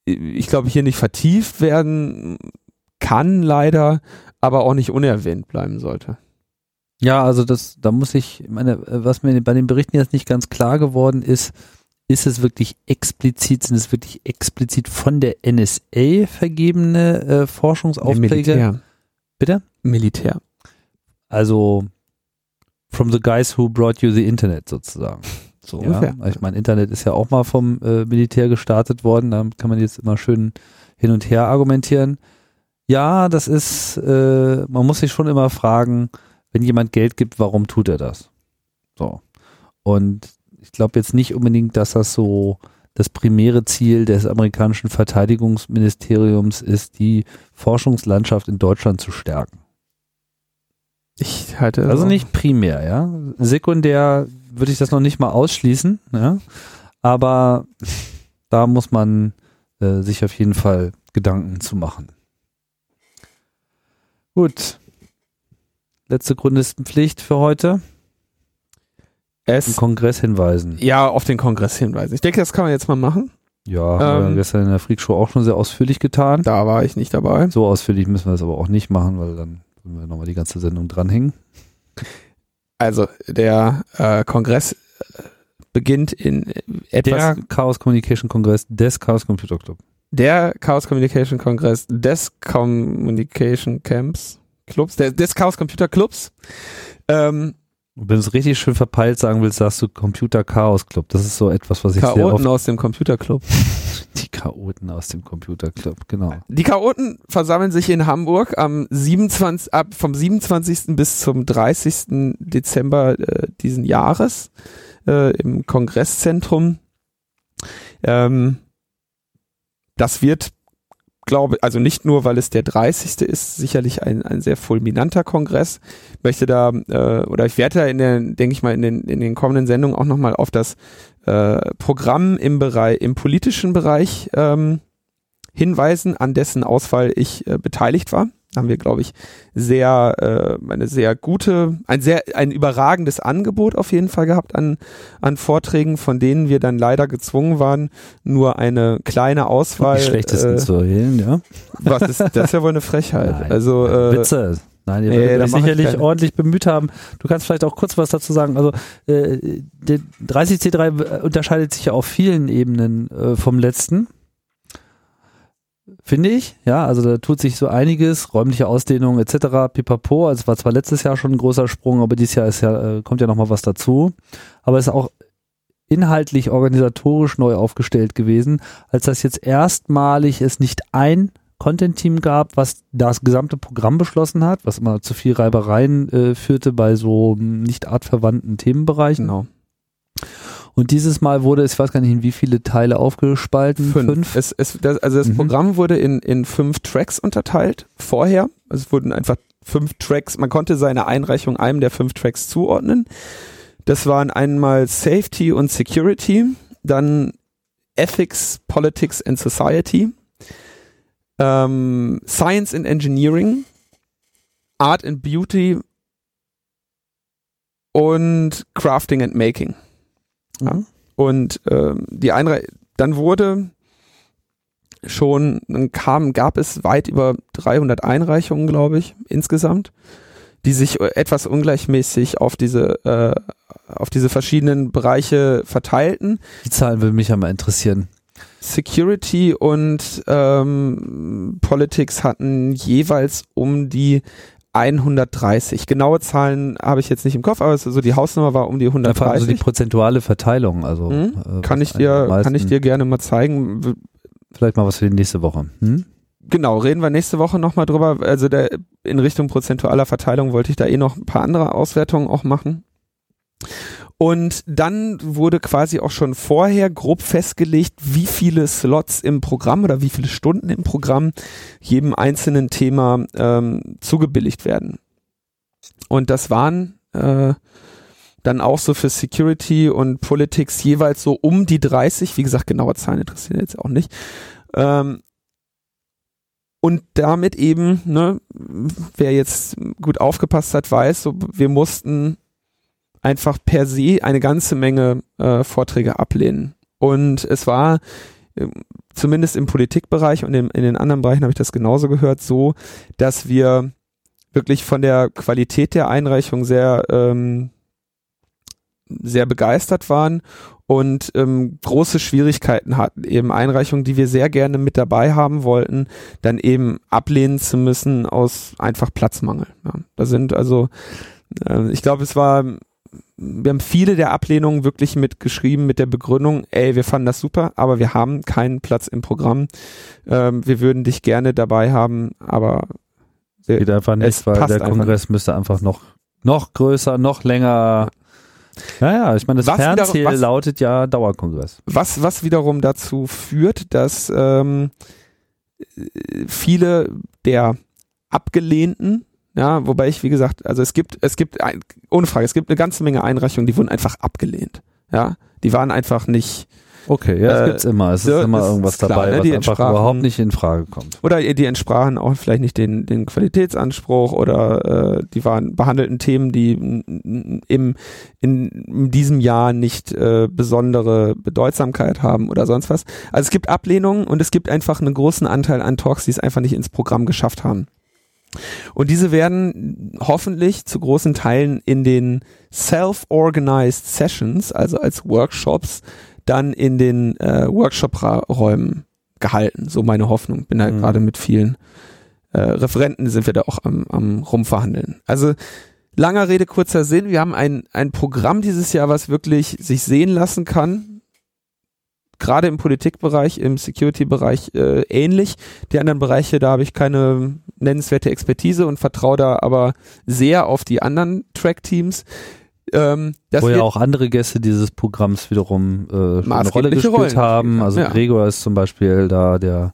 ich glaube hier nicht vertieft werden kann leider, aber auch nicht unerwähnt bleiben sollte. Ja, also das, da muss ich, meine, was mir bei den Berichten jetzt nicht ganz klar geworden ist, ist es wirklich explizit, sind es wirklich explizit von der NSA vergebene äh, Forschungsaufträge? Militär. Bitte? Militär. Also from the guys who brought you the Internet sozusagen. So, ja. Ich meine, Internet ist ja auch mal vom äh, Militär gestartet worden, da kann man jetzt immer schön hin und her argumentieren. Ja, das ist, äh, man muss sich schon immer fragen, wenn jemand Geld gibt, warum tut er das? So. Und ich glaube jetzt nicht unbedingt, dass das so das primäre Ziel des amerikanischen Verteidigungsministeriums ist, die Forschungslandschaft in Deutschland zu stärken. Ich halte also nicht primär, ja. Sekundär würde ich das noch nicht mal ausschließen, ja. Aber da muss man äh, sich auf jeden Fall Gedanken zu machen. Gut. Letzte Chronistenpflicht für heute es den Kongress hinweisen. Ja, auf den Kongress hinweisen. Ich denke, das kann man jetzt mal machen. Ja, haben ähm, wir gestern in der Freakshow auch schon sehr ausführlich getan. Da war ich nicht dabei. So ausführlich müssen wir das aber auch nicht machen, weil dann würden wir nochmal die ganze Sendung dranhängen. Also, der äh, Kongress äh, beginnt in etwas. Der Chaos Communication Kongress des Chaos Computer Club. Der Chaos Communication Kongress des Communication Camps Clubs, der, des Chaos Computer Clubs. Ähm, wenn du es richtig schön verpeilt sagen willst, sagst du Computer Chaos Club. Das ist so etwas, was ich Chaoten sehr oft aus dem Computer Club. Die Chaoten aus dem Computer Club, genau. Die Chaoten versammeln sich in Hamburg am 27, ab vom 27. bis zum 30. Dezember äh, diesen Jahres äh, im Kongresszentrum. Ähm, das wird glaube, also nicht nur, weil es der 30. ist, sicherlich ein, ein sehr fulminanter Kongress. Ich möchte da, äh, oder ich werde da in der, denke ich mal, in den, in den kommenden Sendungen auch nochmal auf das äh, Programm im Bereich, im politischen Bereich ähm, hinweisen, an dessen Auswahl ich äh, beteiligt war haben wir, glaube ich, sehr, äh, eine sehr gute, ein sehr, ein überragendes Angebot auf jeden Fall gehabt an, an Vorträgen, von denen wir dann leider gezwungen waren, nur eine kleine Auswahl. Die schlechtesten äh, zu wählen, ja. Was ist, das ist ja wohl eine Frechheit. Nein, also, äh, Witze. Nein, ihr nee, werdet sicherlich ordentlich bemüht haben. Du kannst vielleicht auch kurz was dazu sagen. Also äh, der 30C3 unterscheidet sich ja auf vielen Ebenen äh, vom letzten. Finde ich, ja, also da tut sich so einiges, räumliche Ausdehnung etc. Pipapo, also es war zwar letztes Jahr schon ein großer Sprung, aber dieses Jahr ist ja, äh, kommt ja nochmal was dazu. Aber es ist auch inhaltlich organisatorisch neu aufgestellt gewesen, als das jetzt erstmalig es nicht ein Content-Team gab, was das gesamte Programm beschlossen hat, was immer zu viel Reibereien äh, führte bei so nicht artverwandten Themenbereichen. Genau. Und dieses Mal wurde es, ich weiß gar nicht, in wie viele Teile aufgespalten? Fünf. fünf? Es, es, das, also das mhm. Programm wurde in, in fünf Tracks unterteilt vorher. Also es wurden einfach fünf Tracks, man konnte seine Einreichung einem der fünf Tracks zuordnen. Das waren einmal Safety und Security, dann Ethics, Politics and Society, ähm, Science and Engineering, Art and Beauty und Crafting and Making. Ja. Mhm. Und ähm, die Einreichung, dann wurde schon, dann kam, gab es weit über 300 Einreichungen, glaube ich, insgesamt, die sich etwas ungleichmäßig auf diese äh, auf diese verschiedenen Bereiche verteilten. Die Zahlen würden mich ja mal interessieren. Security und ähm, Politics hatten jeweils um die 130. Genaue Zahlen habe ich jetzt nicht im Kopf, aber so die Hausnummer war um die 130. Also die prozentuale Verteilung. Also hm? äh, kann ich dir kann ich dir gerne mal zeigen. Vielleicht mal was für die nächste Woche. Hm? Genau, reden wir nächste Woche nochmal drüber. Also der, in Richtung prozentualer Verteilung wollte ich da eh noch ein paar andere Auswertungen auch machen. Und dann wurde quasi auch schon vorher grob festgelegt, wie viele Slots im Programm oder wie viele Stunden im Programm jedem einzelnen Thema ähm, zugebilligt werden. Und das waren äh, dann auch so für Security und Politics jeweils so um die 30. Wie gesagt, genaue Zahlen interessieren jetzt auch nicht. Ähm, und damit eben, ne, wer jetzt gut aufgepasst hat, weiß, so, wir mussten einfach per se eine ganze Menge äh, Vorträge ablehnen. Und es war äh, zumindest im Politikbereich und in, in den anderen Bereichen habe ich das genauso gehört, so, dass wir wirklich von der Qualität der Einreichung sehr, ähm, sehr begeistert waren und ähm, große Schwierigkeiten hatten, eben Einreichungen, die wir sehr gerne mit dabei haben wollten, dann eben ablehnen zu müssen aus einfach Platzmangel. Ja. Da sind also, äh, ich glaube, es war wir haben viele der Ablehnungen wirklich mitgeschrieben mit der Begründung, ey, wir fanden das super, aber wir haben keinen Platz im Programm. Ähm, wir würden dich gerne dabei haben, aber wir, geht einfach nicht, weil der Kongress nicht. müsste einfach noch noch größer, noch länger. Naja, ich meine, das was Fernziel was, lautet ja Dauerkongress. Was, was wiederum dazu führt, dass ähm, viele der abgelehnten ja, wobei ich, wie gesagt, also es gibt, es gibt, ein, ohne Frage, es gibt eine ganze Menge Einreichungen, die wurden einfach abgelehnt. Ja, die waren einfach nicht. Okay, ja, das äh, gibt's immer. Es ist immer irgendwas klar, dabei, ne, was einfach überhaupt nicht in Frage kommt. Oder die entsprachen auch vielleicht nicht den, den Qualitätsanspruch oder äh, die waren behandelten Themen, die im, in, in diesem Jahr nicht äh, besondere Bedeutsamkeit haben oder sonst was. Also es gibt Ablehnungen und es gibt einfach einen großen Anteil an Talks, die es einfach nicht ins Programm geschafft haben. Und diese werden hoffentlich zu großen Teilen in den Self-Organized Sessions, also als Workshops, dann in den äh, Workshop-Räumen gehalten. So meine Hoffnung. Bin da mhm. gerade mit vielen äh, Referenten sind wir da auch am, am rumverhandeln. Also langer Rede, kurzer Sinn. Wir haben ein, ein Programm dieses Jahr, was wirklich sich sehen lassen kann gerade im Politikbereich, im Security-Bereich äh, ähnlich. Die anderen Bereiche, da habe ich keine nennenswerte Expertise und vertraue da aber sehr auf die anderen Track-Teams. Ähm, Wo ja auch andere Gäste dieses Programms wiederum äh, eine Rolle gespielt Rollen haben. Also ja. Gregor ist zum Beispiel da der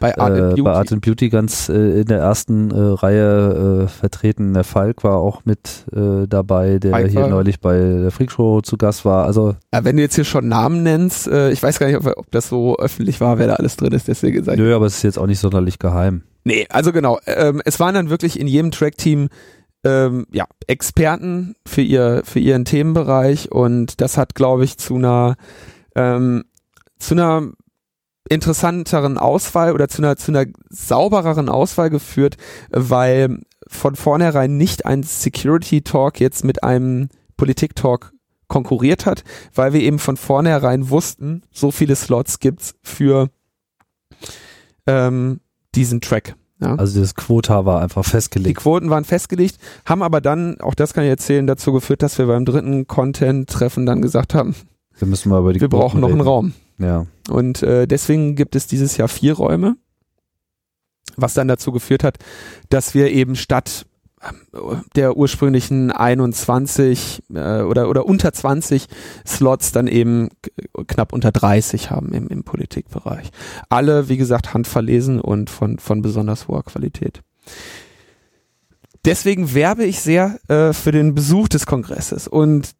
bei Art, äh, Beauty. Bei Art and Beauty ganz äh, in der ersten äh, Reihe äh, vertreten. Der Falk war auch mit äh, dabei, der Falk hier war. neulich bei der Freakshow zu Gast war. Also ja, wenn du jetzt hier schon Namen nennst, äh, ich weiß gar nicht, ob, ob, das so öffentlich war, wer da alles drin ist, deswegen gesagt. Nö, aber es ist jetzt auch nicht sonderlich geheim. Nee, also genau. Ähm, es waren dann wirklich in jedem Track-Team ähm, ja, Experten für ihr für ihren Themenbereich und das hat, glaube ich, zu einer ähm, zu einer interessanteren Auswahl oder zu einer, zu einer saubereren Auswahl geführt, weil von vornherein nicht ein Security Talk jetzt mit einem Politik Talk konkurriert hat, weil wir eben von vornherein wussten, so viele Slots gibt's für ähm, diesen Track. Ja. Also das Quota war einfach Die festgelegt. Quoten waren festgelegt, haben aber dann, auch das kann ich erzählen, dazu geführt, dass wir beim dritten Content-Treffen dann gesagt haben, Wir müssen mal über die wir Quoten brauchen noch einen reden. Raum. Ja. Und äh, deswegen gibt es dieses Jahr vier Räume, was dann dazu geführt hat, dass wir eben statt der ursprünglichen 21 äh, oder oder unter 20 Slots dann eben knapp unter 30 haben im, im Politikbereich. Alle, wie gesagt, handverlesen und von von besonders hoher Qualität. Deswegen werbe ich sehr äh, für den Besuch des Kongresses und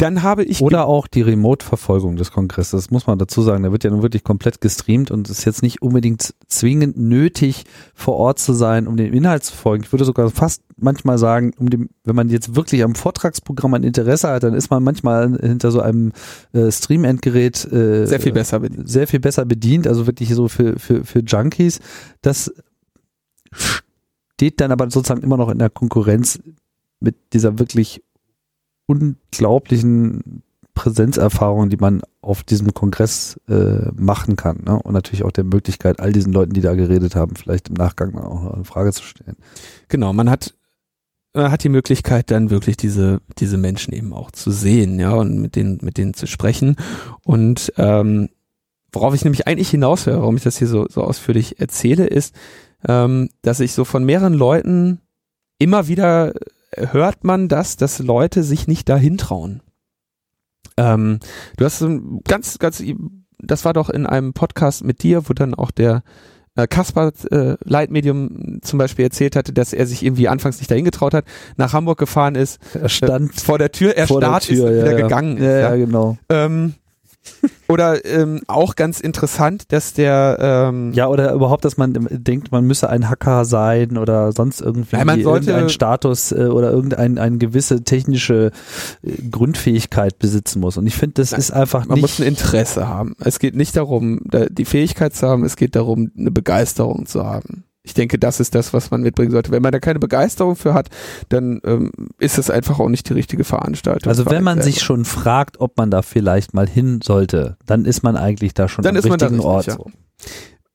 dann habe ich Oder auch die Remote-Verfolgung des Kongresses, muss man dazu sagen. Da wird ja nun wirklich komplett gestreamt und es ist jetzt nicht unbedingt zwingend nötig, vor Ort zu sein, um dem Inhalt zu folgen. Ich würde sogar fast manchmal sagen, um dem, wenn man jetzt wirklich am Vortragsprogramm ein Interesse hat, dann ist man manchmal hinter so einem äh, Stream-Endgerät äh, sehr viel besser bedient. sehr viel besser bedient, also wirklich so für, für, für Junkies. Das steht dann aber sozusagen immer noch in der Konkurrenz mit dieser wirklich unglaublichen Präsenzerfahrung, die man auf diesem Kongress äh, machen kann. Ne? Und natürlich auch der Möglichkeit, all diesen Leuten, die da geredet haben, vielleicht im Nachgang auch noch eine Frage zu stellen. Genau, man hat man hat die Möglichkeit dann wirklich diese diese Menschen eben auch zu sehen, ja und mit denen mit denen zu sprechen und ähm, worauf ich nämlich eigentlich hinaus will, warum ich das hier so so ausführlich erzähle, ist, ähm, dass ich so von mehreren Leuten immer wieder hört man das, dass Leute sich nicht dahin trauen. Ähm, du hast ganz ganz das war doch in einem Podcast mit dir, wo dann auch der äh, Kaspar äh, Leitmedium zum Beispiel erzählt hatte, dass er sich irgendwie anfangs nicht dahin getraut hat, nach Hamburg gefahren ist, Er stand vor der Tür, er vor der starrt ist Tür, und ja, wieder ja. gegangen ist. Ja, Ja, ja, genau. Ähm, oder ähm, auch ganz interessant, dass der ähm, Ja, oder überhaupt, dass man denkt, man müsse ein Hacker sein oder sonst irgendwie Ja, man sollte- irgendeinen Status äh, oder irgendeine eine gewisse technische äh, Grundfähigkeit besitzen muss. Und ich finde, das Nein, ist einfach man nicht. muss ein Interesse haben. Es geht nicht darum, da, die Fähigkeit zu haben, es geht darum, eine Begeisterung zu haben. Ich denke, das ist das, was man mitbringen sollte. Wenn man da keine Begeisterung für hat, dann ähm, ist es einfach auch nicht die richtige Veranstaltung. also wenn man sich selber. schon fragt, ob man da vielleicht mal hin sollte, dann ist man eigentlich da schon Dann am da richtigen richtig, Ort. ja. So.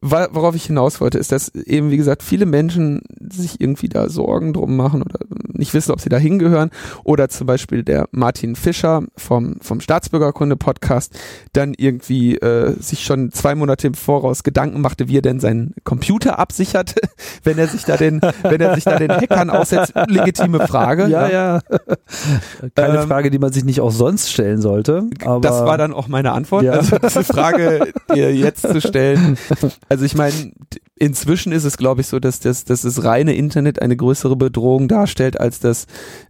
Worauf ich hinaus wollte, ist, dass eben, wie gesagt, viele Menschen sich irgendwie da Sorgen drum machen oder nicht wissen, ob sie da hingehören. Oder zum Beispiel der Martin Fischer vom, vom Staatsbürgerkunde-Podcast dann irgendwie äh, sich schon zwei Monate im Voraus Gedanken machte, wie er denn seinen Computer absichert, wenn er sich da den, wenn er sich da den Hackern aussetzt. Legitime Frage. Ja, ja. Keine Ähm, Frage, die man sich nicht auch sonst stellen sollte. Aber das war dann auch meine Antwort. Ja. Also diese Frage dir jetzt zu stellen. Also ich meine, inzwischen ist es, glaube ich, so, dass das, dass das reine Internet eine größere Bedrohung darstellt als das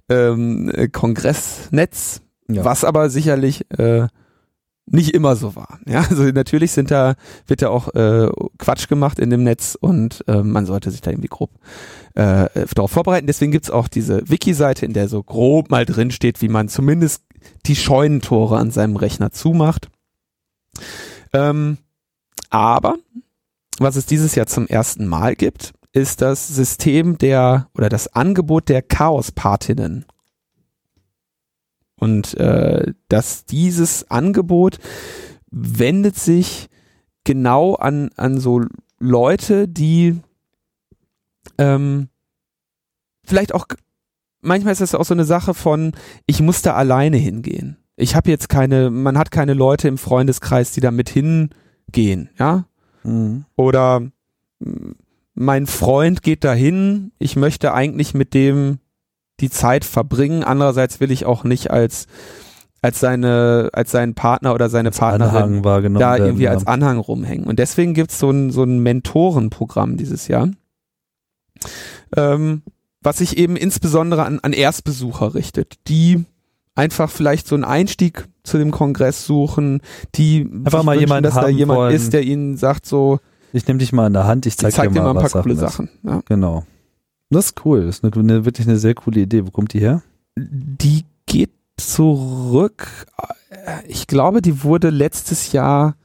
ähm, äh, Kongressnetz, ja. was aber sicherlich äh, nicht immer so war. Ja, also natürlich sind da, wird da auch äh, Quatsch gemacht in dem Netz und äh, man sollte sich da irgendwie grob äh, darauf vorbereiten. Deswegen gibt's auch diese Wiki-Seite, in der so grob mal drin steht, wie man zumindest die Scheunentore an seinem Rechner zumacht. Ähm, aber was es dieses Jahr zum ersten Mal gibt, ist das System der oder das Angebot der Chaos-Partinnen. Und äh, dass dieses Angebot wendet sich genau an, an so Leute, die ähm, vielleicht auch, manchmal ist das auch so eine Sache von, ich muss da alleine hingehen. Ich habe jetzt keine, man hat keine Leute im Freundeskreis, die da mit hingehen, ja. Mhm. Oder mm, mein Freund geht dahin, ich möchte eigentlich mit dem die Zeit verbringen. Andererseits will ich auch nicht als als seine als seinen Partner oder seine Partnerin Anhang wahrgenommen da werden, irgendwie ja. als Anhang rumhängen. Und deswegen gibt's so ein so ein Mentorenprogramm dieses Jahr, ähm, was sich eben insbesondere an, an Erstbesucher richtet, die einfach vielleicht so einen Einstieg zu dem Kongress suchen, die Einfach mal wünschen, jemanden dass da jemand wollen. ist, der ihnen sagt so, Ich nehme dich mal an der Hand, ich ich zeig, zeig dir mal ein paar coole. Sachen. Ja. Genau. Das ist cool. Das ist eine, eine, wirklich eine sehr coole Idee. Wo kommt die her? Die geht zurück. Ich glaube, die wurde letztes Jahr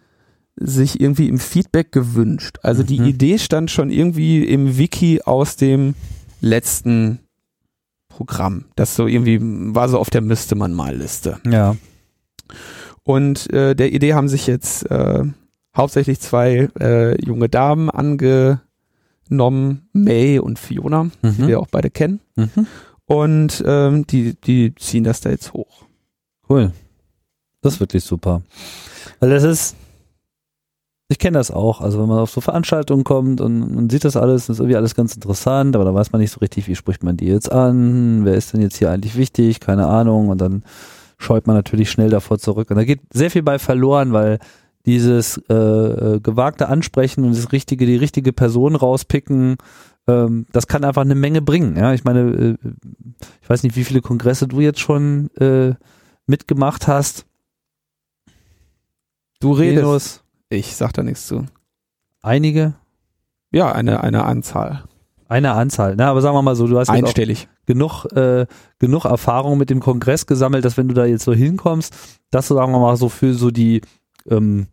sich irgendwie im Feedback gewünscht. Also die Mhm. Idee stand schon irgendwie im Wiki aus dem letzten Programm. Das so irgendwie war so auf der müsste man mal Liste. Ja. Und äh, der Idee haben sich jetzt äh, hauptsächlich zwei äh, junge Damen angenommen, May und Fiona, die Mhm. wir auch beide kennen. Mhm. Und ähm, die, die ziehen das da jetzt hoch. Cool. Das ist wirklich super. Weil das ist, ich kenne das auch, also wenn man auf so Veranstaltungen kommt und man sieht das alles, ist irgendwie alles ganz interessant, aber da weiß man nicht so richtig, wie spricht man die jetzt an, wer ist denn jetzt hier eigentlich wichtig, keine Ahnung, und dann scheut man natürlich schnell davor zurück. Und da geht sehr viel bei verloren, weil dieses äh, äh, gewagte Ansprechen und das richtige, die richtige Person rauspicken, ähm, das kann einfach eine Menge bringen. Ja, ich meine, äh, ich weiß nicht, wie viele Kongresse du jetzt schon äh, mitgemacht hast. Du redest. Venus, Ich sag da nichts zu. einige, Ja, eine, eine Anzahl. eine Anzahl. Na, aber sagen wir mal so, du hast auch Einstellig. genug, äh, genug Erfahrung mit dem Kongress gesammelt, dass wenn du da jetzt so hinkommst, dass du, sagen wir mal, so für so die ähm,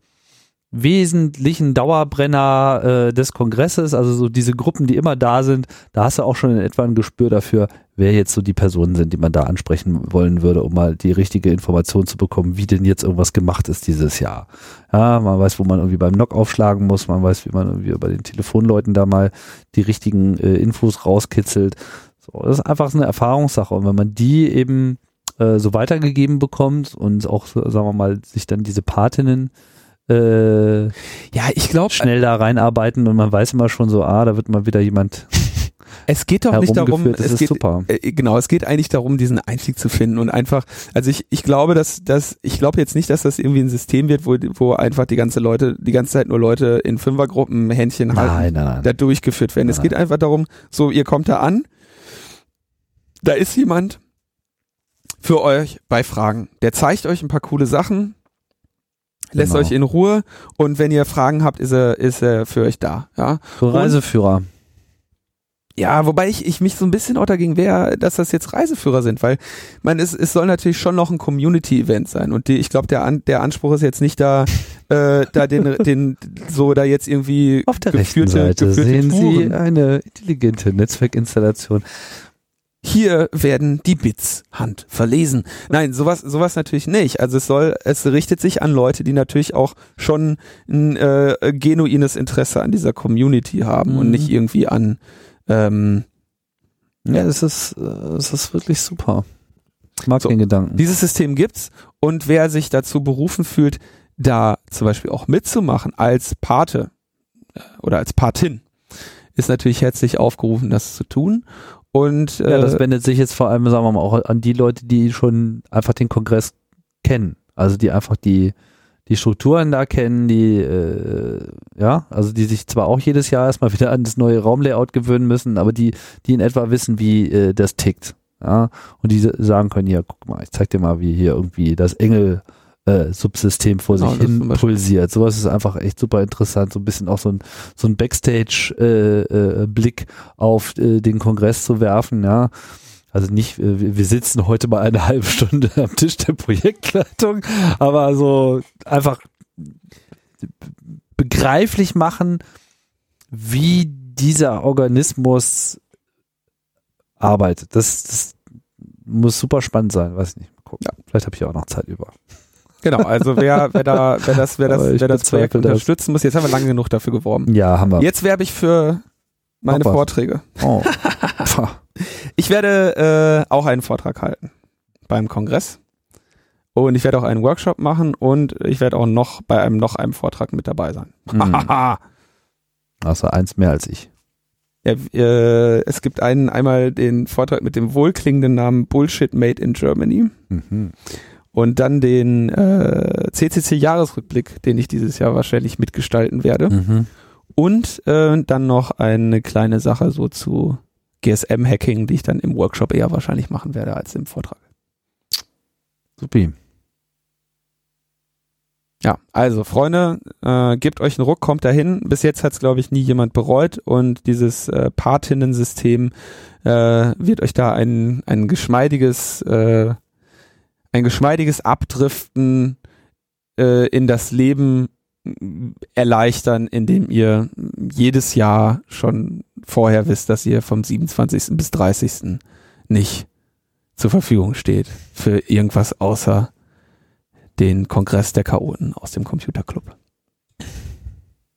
wesentlichen Dauerbrenner äh, des Kongresses, also so diese Gruppen, die immer da sind, da hast du auch schon in etwa ein Gespür dafür, wer jetzt so die Personen sind, die man da ansprechen wollen würde, um mal die richtige Information zu bekommen, wie denn jetzt irgendwas gemacht ist dieses Jahr. Ja, man weiß, wo man irgendwie beim Knock aufschlagen muss, man weiß, wie man irgendwie bei den Telefonleuten da mal die richtigen äh, Infos rauskitzelt. So, das ist einfach so eine Erfahrungssache. Und wenn man die eben äh, so weitergegeben bekommt und auch, sagen wir mal, sich dann diese Patinnen äh, Ja, ich glaube, schnell da reinarbeiten und man weiß immer schon so, ah, da wird mal wieder jemand es geht doch nicht darum, es ist geht, super. Äh, genau, es geht eigentlich darum, diesen Einstieg zu finden und einfach, also ich, ich glaube, dass, dass, ich glaube jetzt nicht, dass das irgendwie ein System wird, wo, wo einfach die ganze Leute, die ganze Zeit nur Leute in Fünfergruppen Händchen halten, Nein, nein, nein. da durchgeführt werden. Es geht einfach darum, so, ihr kommt da an, da ist jemand für euch bei Fragen. Der zeigt euch ein paar coole Sachen, lässt Genau. euch in Ruhe und wenn ihr Fragen habt, ist er, ist er für euch da, ja. So Reiseführer. Ja, wobei ich, ich mich so ein bisschen auch dagegen wehre, dass das jetzt Reiseführer sind, weil man es, es soll natürlich schon noch ein Community-Event sein und die, ich glaube, der, An, der Anspruch ist jetzt nicht da, äh, da den, den, so da jetzt irgendwie Auf der rechten geführte, Seite geführte sehen Sie Touren. eine intelligente Netzwerkinstallation. Hier werden die Bits Hand verlesen. Nein, sowas, sowas natürlich nicht. Also es soll, es richtet sich an Leute, die natürlich auch schon ein äh, genuines Interesse an dieser Community haben und Mhm. nicht irgendwie an ähm, Ja, es ist, äh, es ist wirklich super. Ich mag So, den Gedanken. Dieses System gibt's und wer sich dazu berufen fühlt, da zum Beispiel auch mitzumachen als Pate äh, oder als Patin, ist natürlich herzlich aufgerufen, das zu tun. Und Ja, das äh, wendet sich jetzt vor allem, sagen wir mal, auch an die Leute, die schon einfach den Kongress kennen. Also die einfach die, die Strukturen da kennen, die, äh, ja, also die sich zwar auch jedes Jahr erstmal wieder an das neue Raumlayout gewöhnen müssen, aber die, die in etwa wissen, wie äh, das tickt. Ja, und die sagen können, hier, guck mal, ich zeig dir mal, wie hier irgendwie das Engel äh, Subsystem vor sich das hin pulsiert. Sowas ist einfach echt super interessant, so ein bisschen auch so ein, so ein Backstage-Blick äh, äh, Blick auf äh, den Kongress zu werfen, ja. Also nicht, äh, wir sitzen heute mal eine halbe Stunde am Tisch der Projektleitung, aber so einfach begreiflich machen, wie dieser Organismus arbeitet. Das, das muss super spannend sein, weiß ich nicht. Mal gucken. Vielleicht habe ich auch noch Zeit über. genau, also wer, wer da, wer das, wer das, wer das Projekt das. unterstützen muss, jetzt haben wir lange genug dafür geworben. Ja, haben wir. Jetzt werbe ich für meine. Vorträge. Oh. Ich werde äh, auch einen Vortrag halten beim Kongress. Und ich werde auch einen Workshop machen und ich werde auch noch bei einem noch einem Vortrag mit dabei sein. Hm. Also eins mehr als ich. Ja, äh, es gibt einen einmal den Vortrag mit dem wohlklingenden Namen Bullshit Made in Germany Mhm. und dann den äh, CCC Jahresrückblick, den ich dieses Jahr wahrscheinlich mitgestalten werde Mhm. und äh, dann noch eine kleine Sache so zu GSM Hacking, die ich dann im Workshop eher wahrscheinlich machen werde als im Vortrag. Supi. Ja, also Freunde, äh, gebt euch einen Ruck, kommt dahin. Bis jetzt hat es, glaube ich, nie jemand bereut und dieses äh, Patinnen-System äh, wird euch da ein, ein geschmeidiges, äh, ein geschmeidiges Abdriften äh, in das Leben mm, erleichtern, indem ihr jedes Jahr schon vorher wisst, dass ihr vom 27. bis 30. nicht zur Verfügung steht für irgendwas außer den Kongress der Chaoten aus dem Computerclub.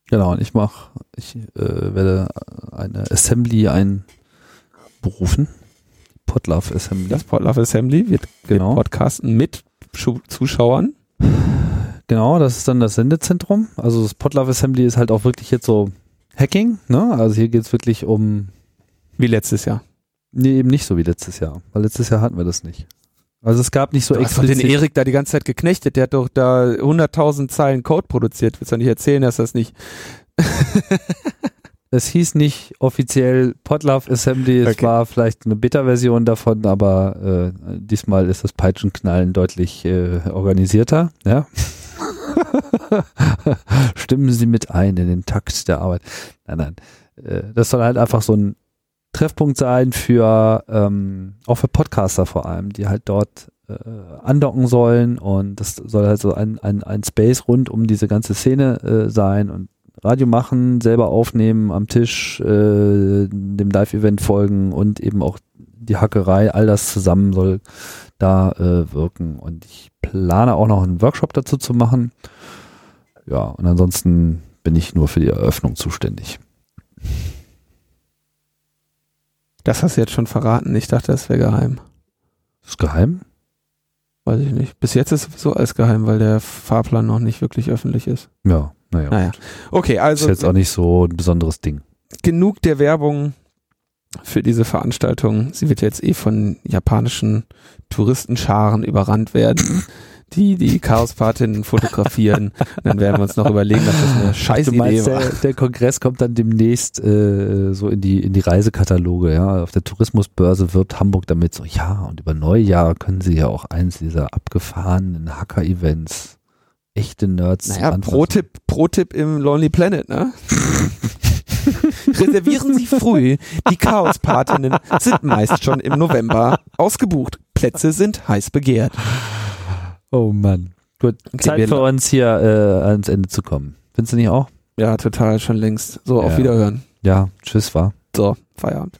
Genau, und ich mach, ich äh, werde eine Assembly einberufen. Podlove Assembly. Das Podlove Assembly wird Genau. podcasten mit Zuschauern. Genau, das ist dann das Sendezentrum. Also das Podlove Assembly ist halt auch wirklich jetzt so Hacking, ne? Also hier geht's wirklich um, Wie letztes Jahr. nee, eben nicht so wie letztes Jahr. Weil letztes Jahr hatten wir das nicht. Also es gab nicht so du hast doch den explizit. Erik da die ganze Zeit geknechtet. Der hat doch da 100.000 Zeilen Code produziert. Willst du nicht erzählen, dass das nicht... Es hieß nicht offiziell Podlove Assembly, es Okay. war vielleicht eine Beta-Version davon, aber äh, diesmal ist das Peitschenknallen deutlich äh, organisierter. Ja? Stimmen Sie mit ein in den Takt der Arbeit. Nein, nein. Äh, das soll halt einfach so ein Treffpunkt sein für ähm, auch für Podcaster vor allem, die halt dort äh, andocken sollen und das soll halt so ein, ein, ein Space rund um diese ganze Szene äh, sein und Radio machen, selber aufnehmen am Tisch, äh, dem Live-Event folgen und eben auch die Hackerei, all das zusammen soll da äh, wirken. Und ich plane auch noch einen Workshop dazu zu machen. Ja, und ansonsten bin ich nur für die Eröffnung zuständig. Das hast du jetzt schon verraten. Ich dachte, das wäre geheim. Ist geheim? Weiß ich nicht. Bis jetzt ist sowieso alles geheim, weil der Fahrplan noch nicht wirklich öffentlich ist. Ja, naja. Naja. Okay, Ist also jetzt auch nicht so ein besonderes Ding. genug der Werbung für diese Veranstaltung. Sie wird jetzt eh von japanischen Touristenscharen überrannt werden, die die Chaospatinnen fotografieren. Dann werden wir uns noch überlegen, dass das eine scheiß du Idee war. der, der Kongress kommt dann demnächst äh, so in die in die Reisekataloge, ja. Auf der Tourismusbörse wirbt Hamburg damit so, ja, und über Neujahr können sie ja auch eins dieser abgefahrenen Hacker-Events, echte Nerds Naja. Pro-Tipp, Pro-Tipp im Lonely Planet, ne? Reservieren Sie früh. Die Chaospatinnen sind meist schon im November ausgebucht. Plätze sind heiß begehrt. Oh Mann. Gut, Okay, Zeit für uns hier äh, ans Ende zu kommen. Findest du nicht auch? Ja, total, schon längst. So, auf Ja. Wiederhören. Ja, tschüss, war. So, Feierabend.